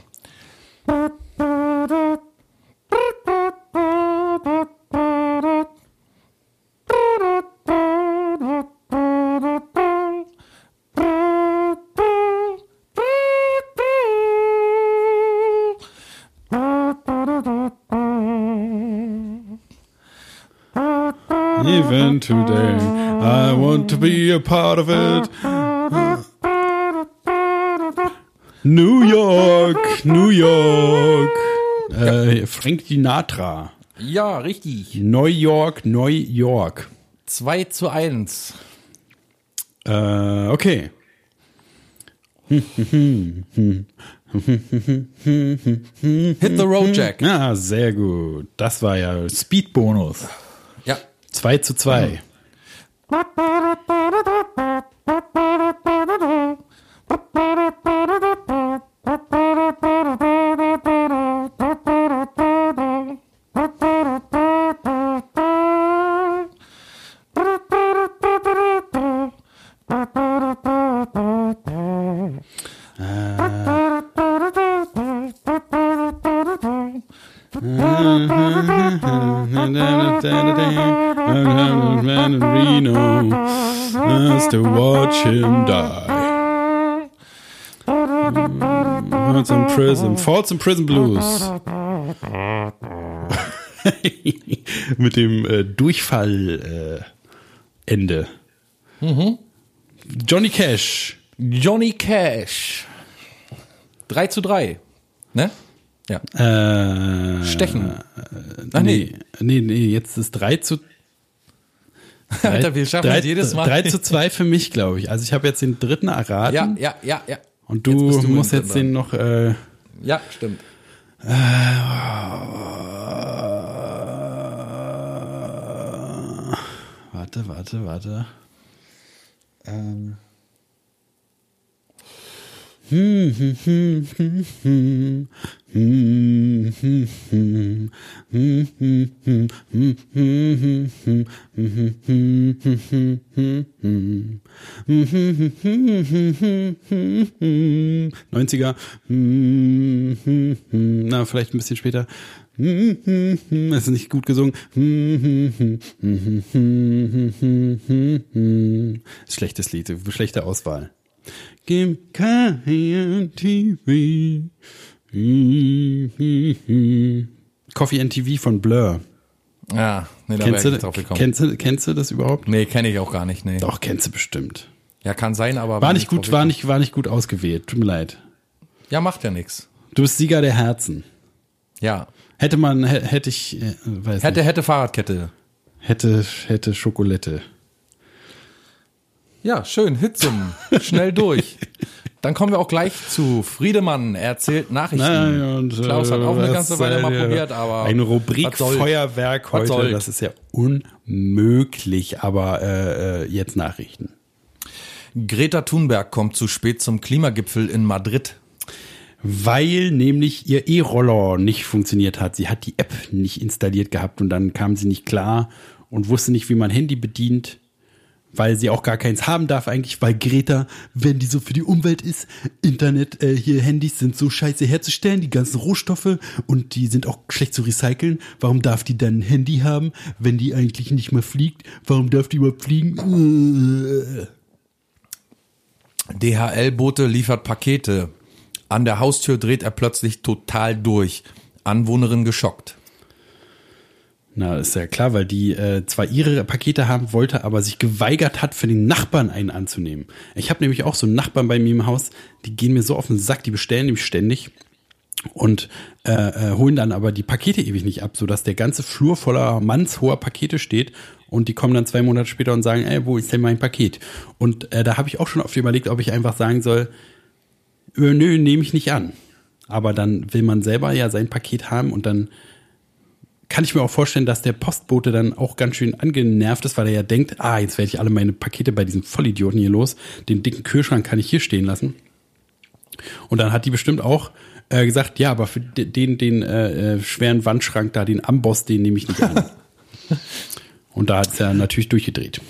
Today, I want to be a part of it. New York, New York. Äh, Frank Sinatra. Ja, richtig. New York, New York. 2 zu 1. Äh, okay. Hit the road, Jack. Ja, sehr gut. Das war ja Speed-Bonus. Ja. 2 zu 2. Reno in prison blues. Mit dem äh, Durchfall äh, Ende. Johnny Cash. Johnny Cash. 3 zu 3. Ne? Ja. Äh, Stechen. Ach nee. nee, nee, jetzt ist 3 zu Alter, wir schaffen 3, das jedes Mal. 3 zu 2 für mich, glaube ich. Also ich habe jetzt den dritten erraten. Ja, ja, ja, ja. Und Jetzt du, bist du musst jetzt den noch. Äh, Ja, stimmt. warte, warte, warte. Ähm. Neunziger. Na, vielleicht ein bisschen später. Das ist nicht gut gesungen. Schlechtes Lied, schlechte Auswahl. Gib kein TV. Coffee and TV von Blur. Ja, nee, da Kennst du, drauf gekommen. kennst, du, kennst du das überhaupt? nee, kenne ich auch gar nicht, nee. Doch, kennst du bestimmt. Ja, kann sein, aber. War nicht gut, war nicht, war nicht gut ausgewählt. Tut mir leid. Ja, macht ja nichts. Du bist Sieger der Herzen. Ja. Hätte man, hä- hätte ich, äh, weiß Hätte, nicht, hätte Fahrradkette. hätte, hätte Schokolette. Ja, schön, Hitzum. Schnell durch. Dann kommen wir auch gleich zu Friedemann. Er erzählt Nachrichten. Na, und, Klaus hat auch eine ganze Weile mal äh, probiert, aber. Eine Rubrik Feuerwerk heute, soll- das ist ja unmöglich, aber äh, äh, jetzt Nachrichten. Greta Thunberg kommt zu spät zum Klimagipfel in Madrid. Weil nämlich ihr E-Roller nicht funktioniert hat. Sie hat die App nicht installiert gehabt und dann kam sie nicht klar und wusste nicht, wie man Handy bedient, weil sie auch gar keins haben darf eigentlich, weil Greta, wenn die so für die Umwelt ist, Internet, äh, hier Handys sind so scheiße herzustellen, die ganzen Rohstoffe und die sind auch schlecht zu recyceln. Warum darf die dann ein Handy haben, wenn die eigentlich nicht mehr fliegt? Warum darf die überhaupt fliegen? Äh. DHL-Bote liefert Pakete. An der Haustür dreht er plötzlich total durch. Anwohnerin geschockt. Na, ist ja klar, weil die äh, zwar ihre Pakete haben wollte, aber sich geweigert hat, für den Nachbarn einen anzunehmen. Ich habe nämlich auch so Nachbarn bei mir im Haus, die gehen mir so auf den Sack, die bestellen nämlich ständig und äh, äh, holen dann aber die Pakete ewig nicht ab, sodass der ganze Flur voller mannshoher Pakete steht und die kommen dann zwei Monate später und sagen, ey, wo ist denn mein Paket? Und äh, da habe ich auch schon oft überlegt, ob ich einfach sagen soll, äh, nö, nehme ich nicht an. Aber dann will man selber ja sein Paket haben und dann kann ich mir auch vorstellen, dass der Postbote dann auch ganz schön angenervt ist, weil er ja denkt, ah, jetzt werde ich alle meine Pakete bei diesem Vollidioten hier los. Den dicken Kühlschrank kann ich hier stehen lassen. Und dann hat die bestimmt auch äh, gesagt, ja, aber für den, den äh, äh, schweren Wandschrank da, den Amboss, den nehme ich nicht an. Und da hat es ja natürlich durchgedreht.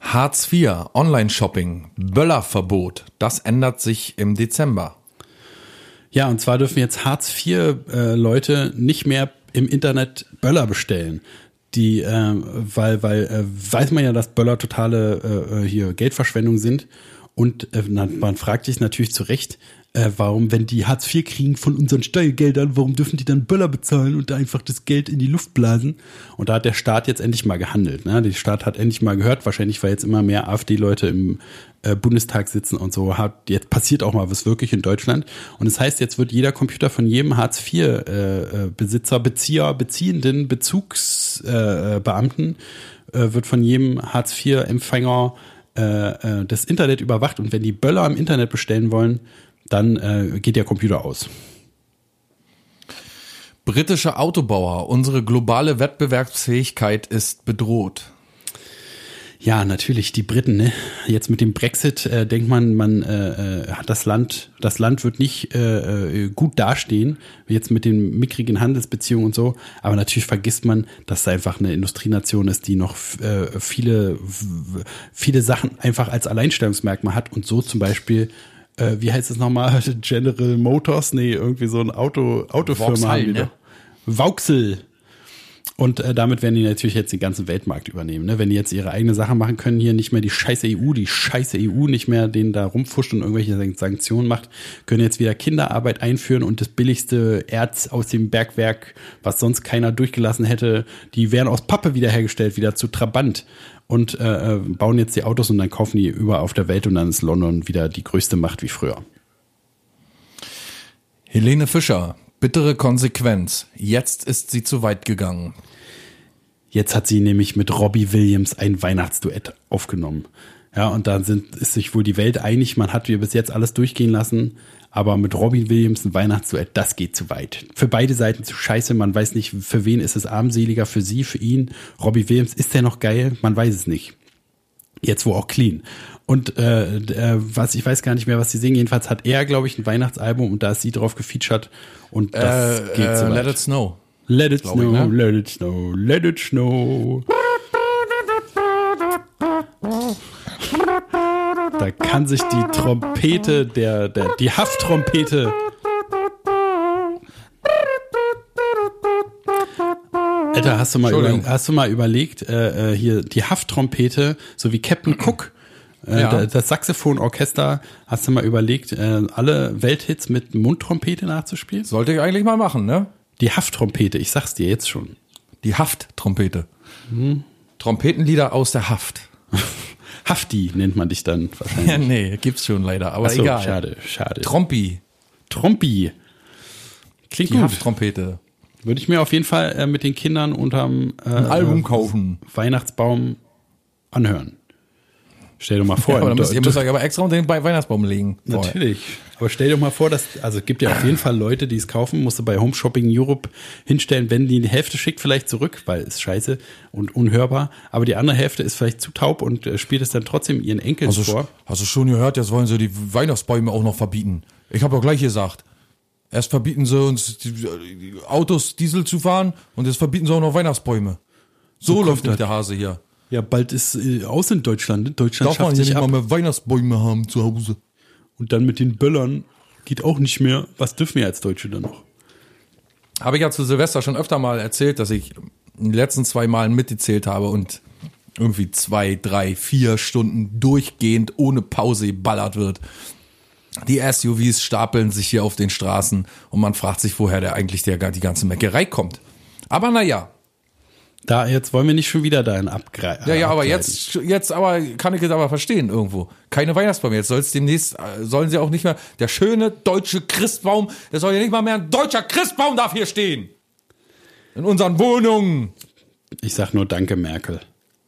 Hartz IV, Online-Shopping, Böllerverbot. Das ändert sich im Dezember. Ja, und zwar dürfen jetzt Hartz-IV-Leute nicht mehr im Internet Böller bestellen. Die, äh, weil, weil äh, weiß man ja, dass Böller totale äh, hier Geldverschwendung sind. Und äh, man fragt sich natürlich zu Recht, äh, warum, wenn die Hartz IV kriegen von unseren Steuergeldern, warum dürfen die dann Böller bezahlen und einfach das Geld in die Luft blasen? Und da hat der Staat jetzt endlich mal gehandelt. Ne? Der Staat hat endlich mal gehört, wahrscheinlich, weil jetzt immer mehr AfD-Leute im äh, Bundestag sitzen und so. Hat, jetzt passiert auch mal was wirklich in Deutschland. Und das heißt, jetzt wird jeder Computer von jedem Hartz IV-Besitzer, äh, Bezieher, Beziehenden, Bezugsbeamten äh, äh, wird von jedem Hartz IV-Empfänger äh, äh, das Internet überwacht. Und wenn die Böller im Internet bestellen wollen, dann äh, geht der Computer aus. Britische Autobauer, unsere globale Wettbewerbsfähigkeit ist bedroht. Ja, natürlich, die Briten, ne? Jetzt mit dem Brexit äh, denkt man, man äh, äh, hat das Land, das Land wird nicht äh, äh, gut dastehen, jetzt mit den mickrigen Handelsbeziehungen und so, aber natürlich vergisst man, dass es einfach eine Industrienation ist, die noch äh, viele, viele Sachen einfach als Alleinstellungsmerkmal hat und so zum Beispiel äh, wie heißt es nochmal? General Motors? Nee, irgendwie so ein Auto, Autofirma Vauxhall, haben die ne? Vauxhall. Und äh, damit werden die natürlich jetzt den ganzen Weltmarkt übernehmen. Ne? Wenn die jetzt ihre eigene Sache machen können, hier nicht mehr die scheiße EU, die scheiße EU nicht mehr den da rumfuscht und irgendwelche Sanktionen macht, können jetzt wieder Kinderarbeit einführen und das billigste Erz aus dem Bergwerk, was sonst keiner durchgelassen hätte, die werden aus Pappe wiederhergestellt, wieder zu Trabant und äh, äh, bauen jetzt die Autos und dann kaufen die überall auf der Welt und dann ist London wieder die größte Macht wie früher. Helene Fischer, bittere Konsequenz. Jetzt ist sie zu weit gegangen. Jetzt hat sie nämlich mit Robbie Williams ein Weihnachtsduett aufgenommen. Ja, und da sind, ist sich wohl die Welt einig, man hat wir bis jetzt alles durchgehen lassen, aber mit Robbie Williams ein Weihnachtsduett, das geht zu weit. Für beide Seiten zu scheiße, man weiß nicht, für wen ist es armseliger, für sie, für ihn. Robbie Williams, ist der noch geil? Man weiß es nicht. Jetzt wo auch clean. Und äh, äh, was ich weiß gar nicht mehr, was sie singen. Jedenfalls hat er, glaube ich, ein Weihnachtsalbum und da ist sie drauf gefeatured und das Äh, geht äh, so weit. let it snow. Let it glaub ich, snow, ne? let it snow, let it snow. Da kann sich die Trompete, der, der, die Hafttrompete. Alter, hast du mal, über, hast du mal überlegt, äh, äh, hier die Hafttrompete, so wie Captain Cook, äh, Ja. da- das Saxophonorchester, hast du mal überlegt, äh, alle Welthits mit Mundtrompete nachzuspielen? Sollte ich eigentlich mal machen, ne? Die Hafttrompete, ich sag's dir jetzt schon. Die Hafttrompete. Trompetenlieder aus der Haft. Hafti nennt man dich dann wahrscheinlich. Ja, nee, gibt's schon leider, aber so, egal. schade, schade. Trompi, Trompi. Klingt die gut. Hafttrompete. Würde ich mir auf jeden Fall äh, mit den Kindern unterm äh, Ein Album kaufen. Weihnachtsbaum anhören. Stell dir mal vor. Ja, aber müsst, ihr müsst euch aber extra unter den Weihnachtsbaum legen. vorher. Natürlich. Aber stell dir mal vor, dass, also es gibt ja auf jeden Fall Leute, die es kaufen, musst du bei Home Shopping Europe hinstellen, wenn die die Hälfte schickt, vielleicht zurück, weil ist scheiße und unhörbar. Aber die andere Hälfte ist vielleicht zu taub und äh, spielt es dann trotzdem ihren Enkels Hast du, vor. hast du schon gehört, jetzt wollen sie die Weihnachtsbäume auch noch verbieten. Ich habe ja gleich gesagt. Erst verbieten sie uns Autos Diesel zu fahren und jetzt verbieten sie auch noch Weihnachtsbäume. So, kommt läuft nicht der Hase hier. Ja, bald ist äh, aus in Deutschland. ne? Deutschland Darf man sich nicht ab. mal mehr Weihnachtsbäume haben zu Hause. Und dann mit den Böllern geht auch nicht mehr. Was dürfen wir als Deutsche dann noch? Habe ich ja zu Silvester schon öfter mal erzählt, dass ich in den letzten zwei Malen mitgezählt habe und irgendwie zwei, drei, vier Stunden durchgehend ohne Pause geballert wird. Die SUVs stapeln sich hier auf den Straßen und man fragt sich, woher der eigentlich der, die ganze Meckerei kommt. Aber naja, Da, jetzt wollen wir nicht schon wieder dahin abgreifen. ja, ja, aber jetzt, jetzt aber kann ich es aber verstehen irgendwo. Keine Weihnachtsbäume. Jetzt soll es demnächst, äh, sollen sie auch nicht mehr, der schöne deutsche Christbaum, der soll ja nicht mal mehr ein deutscher Christbaum darf hier stehen. In unseren Wohnungen. Ich sag nur Danke, Merkel.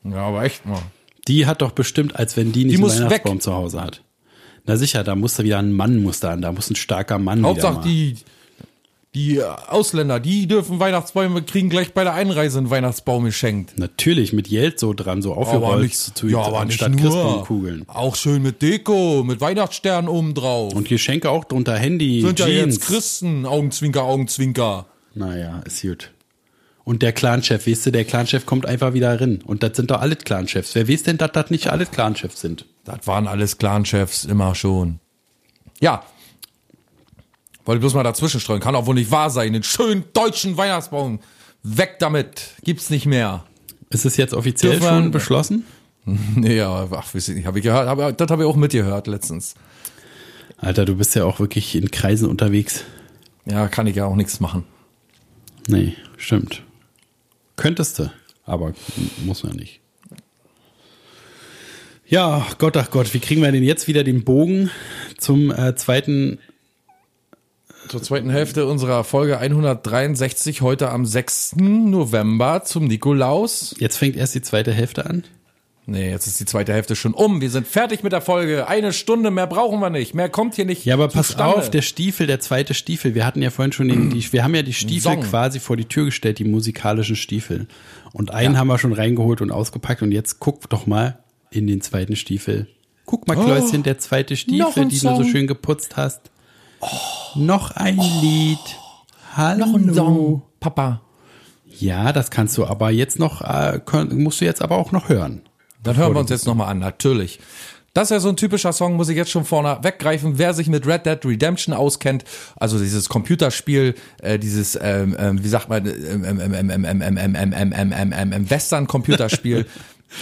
Ja, aber echt mal. Die hat doch bestimmt, als wenn die nicht Die einen Weihnachtsbaum weg. zu Hause hat. Na sicher, da muss da wieder ein Mann muss da an, da muss ein starker Mann wieder Hauptsache mal. die, die Ausländer, die dürfen Weihnachtsbäume, kriegen gleich bei der Einreise einen Weihnachtsbaum geschenkt. Natürlich, mit Geld so dran, so aufgerollt zu, ja, aber nicht anstatt nur. Christbaumkugeln. Auch schön mit Deko, mit Weihnachtssternen oben drauf. Und Geschenke auch drunter, Handy, sind ja Jeans. jetzt Christen, Augenzwinker, Augenzwinker. Naja, ist gut. Und der Clanchef, weißt du, der Clanchef kommt einfach wieder rein. Und das sind doch alle Clanchefs. Wer weiß denn, dass das nicht alle Clanchefs sind? Das waren alles Clanchefs, immer schon. Ja. Wollte bloß mal dazwischen streuen. Kann auch wohl nicht wahr sein. Den schönen deutschen Weihnachtsbaum. Weg damit. Gibt's nicht mehr. Ist es jetzt offiziell Dürfen schon beschlossen? Nee, ja, ach, weiß ich nicht. Hab ich gehört. Hab, das habe ich auch mitgehört letztens. Alter, du bist ja auch wirklich in Kreisen unterwegs. Ja, kann ich ja auch nichts machen. Nee, stimmt. Könntest du, aber muss man nicht. Ja, Gott, ach Gott, wie kriegen wir denn jetzt wieder den Bogen zum äh, zweiten? Zur zweiten Hälfte unserer Folge 163, heute am 6. November zum Nikolaus. Jetzt fängt erst die zweite Hälfte an. Nee, jetzt ist die zweite Hälfte schon um. Wir sind fertig mit der Folge. Eine Stunde mehr brauchen wir nicht. Mehr kommt hier nicht. Ja, aber pass zustande. auf, der Stiefel, der zweite Stiefel. Wir hatten ja vorhin schon den, die, wir haben ja die Stiefel Song. quasi vor die Tür gestellt, die musikalischen Stiefel. Und einen haben wir schon reingeholt und ausgepackt und jetzt guck doch mal in den zweiten Stiefel. Guck mal, Kläuschen, der zweite Stiefel, den du so schön geputzt hast. Noch ein oh. Lied. Hallo. Noch ein Song, Papa. Ja, das kannst du aber jetzt noch, äh, können, musst du jetzt aber auch noch hören. Dann hören wir uns jetzt nochmal an, natürlich. Das ist ja so ein typischer Song, muss ich jetzt schon vorne weggreifen. Wer sich mit Red Dead Redemption auskennt, also dieses Computerspiel, dieses, wie sagt man, ähm, Western-Computerspiel.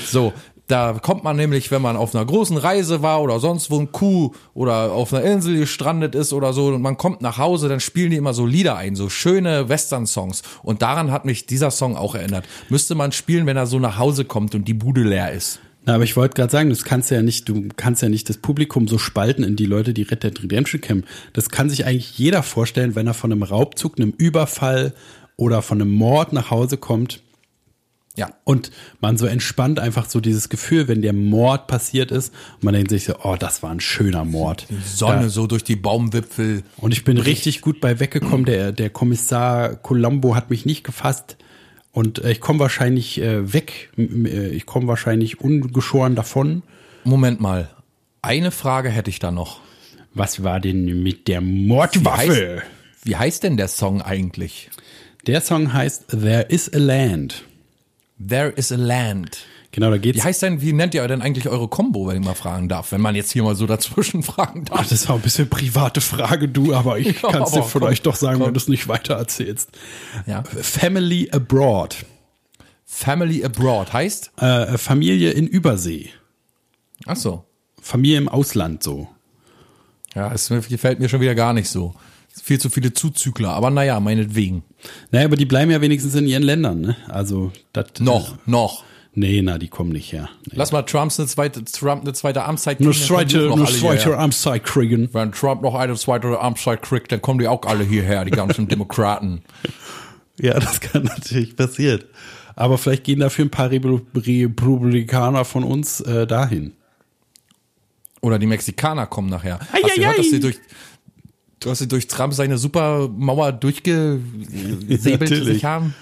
So, da kommt man nämlich, wenn man auf einer großen Reise war oder sonst wo ein Kuh oder auf einer Insel gestrandet ist oder so und man kommt nach Hause, dann spielen die immer so Lieder ein, so schöne Western-Songs. Und daran hat mich dieser Song auch erinnert. Müsste man spielen, wenn er so nach Hause kommt und die Bude leer ist. Na, aber ich wollte gerade sagen, das kannst ja nicht, du kannst ja nicht das Publikum so spalten in die Leute, die Red Dead Redemption kennen. Das kann sich eigentlich jeder vorstellen, wenn er von einem Raubzug, einem Überfall oder von einem Mord nach Hause kommt Ja. und man so entspannt einfach so dieses Gefühl, wenn der Mord passiert ist und man denkt sich so, oh, das war ein schöner Mord. Sonne Da, so durch die Baumwipfel. und ich bin richtig gut bei weggekommen. Der, der Kommissar Colombo hat mich nicht gefasst. Und äh, ich komme wahrscheinlich äh, weg. Äh, Ich komme wahrscheinlich ungeschoren davon. Moment mal. Eine Frage hätte ich da noch. Was war denn mit der Wie heißt, Mordwaffe? wie heißt denn der Song eigentlich? Der Song heißt There is a Land. There is a Land. Genau, da geht's. Wie heißt denn, wie nennt ihr denn eigentlich eure Combo, wenn ich mal fragen darf? Wenn man jetzt hier mal so dazwischen fragen Ach, darf. das war ein bisschen private Frage, du, aber ich Ja, kann es dir vielleicht komm, doch sagen, komm. wenn du es nicht weiter erzählst. Ja. Family Abroad. Family Abroad heißt? Äh, Familie in Übersee. Ach so. Familie im Ausland so. Ja, es gefällt mir schon wieder gar nicht so. Viel zu viele Zuzügler, aber naja, meinetwegen. Naja, aber die bleiben ja wenigstens in ihren Ländern, ne? Also, das. Noch, noch. Nee, na, die kommen nicht her. Nee. Lass mal Trumps eine zweite, Trump eine zweite Amtszeit kriegen, die zweite, alle zweite. Amtszeit kriegen. Wenn Trump noch eine zweite Amtszeit kriegt, dann kommen die auch alle hierher, die ganzen Demokraten. Ja, das kann natürlich passieren. Aber vielleicht gehen dafür ein paar Republikaner von uns äh, dahin. Oder die Mexikaner kommen nachher. Hast du gehört, dass sie durch, dass sie durch Trump seine Supermauer durchgesäbelt Natürlich. sich haben?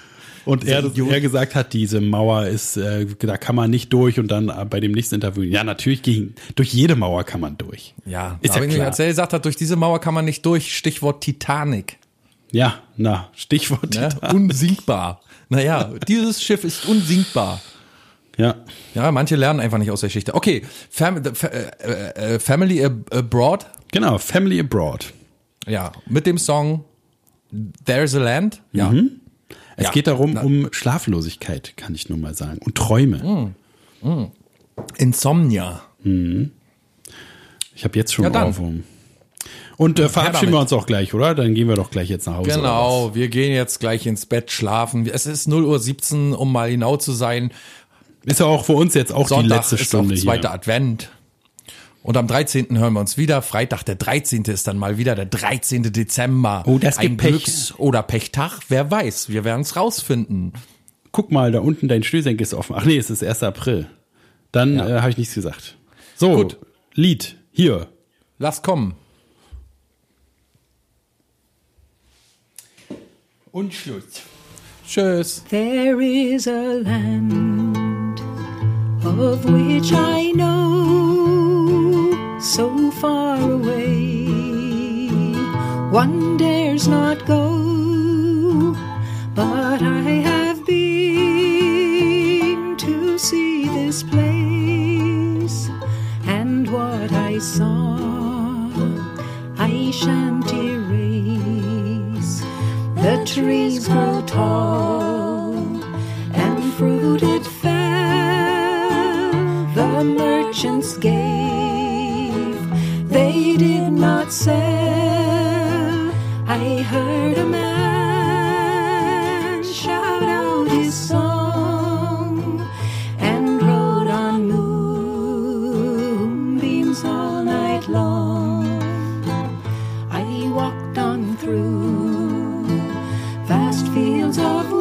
Und er, er gesagt hat, diese Mauer ist, äh, da kann man nicht durch und dann äh, bei dem nächsten Interview, ja, natürlich ging, durch jede Mauer kann man durch. Ja, ist ja klar. als er gesagt hat, durch diese Mauer kann man nicht durch. Stichwort Titanic. Ja, na, Stichwort Ne? Titan. Unsinkbar. Naja, dieses Schiff ist unsinkbar. Ja, Ja, manche lernen einfach nicht aus der Geschichte. Okay, Fam äh, äh, Family Ab- Abroad. genau, Family Abroad. Ja, mit dem Song There's a Land. Ja. Es Ja. geht darum, Na- um Schlaflosigkeit, kann ich nur mal sagen. Und Träume. Insomnia. Ich habe jetzt schon Ja. Ohrwurm. Und äh, verabschieden wir uns auch gleich, oder? Dann gehen wir doch gleich jetzt nach Hause. Genau, wir gehen jetzt gleich ins Bett schlafen. Es ist 0.17 Uhr, um mal genau zu sein. Ist ja auch für uns jetzt auch die Sonntag letzte ist Stunde auch zweiter hier. Advent. Und am 13. hören wir uns wieder. Freitag, der 13. ist dann mal wieder der 13. Dezember. Oh, das Ein gibt Pech. Glücks- oder Pechtag. Wer weiß, wir werden es rausfinden. Guck mal, da unten dein Schnürsenkel ist offen. Ach nee, es ist 1. April. Dann äh, habe ich nichts gesagt. So, Gut. Lied, hier. Lass kommen. Und Schluss. Tschüss. There is a land of which I know so far away. One dares not go, but I have been to see this place, and what I saw I shan't erase. The trees grow tall and fruit it fell. The merchants did not sell. I heard a man shout out his song and rode on moonbeams all night long. I walked on through vast fields of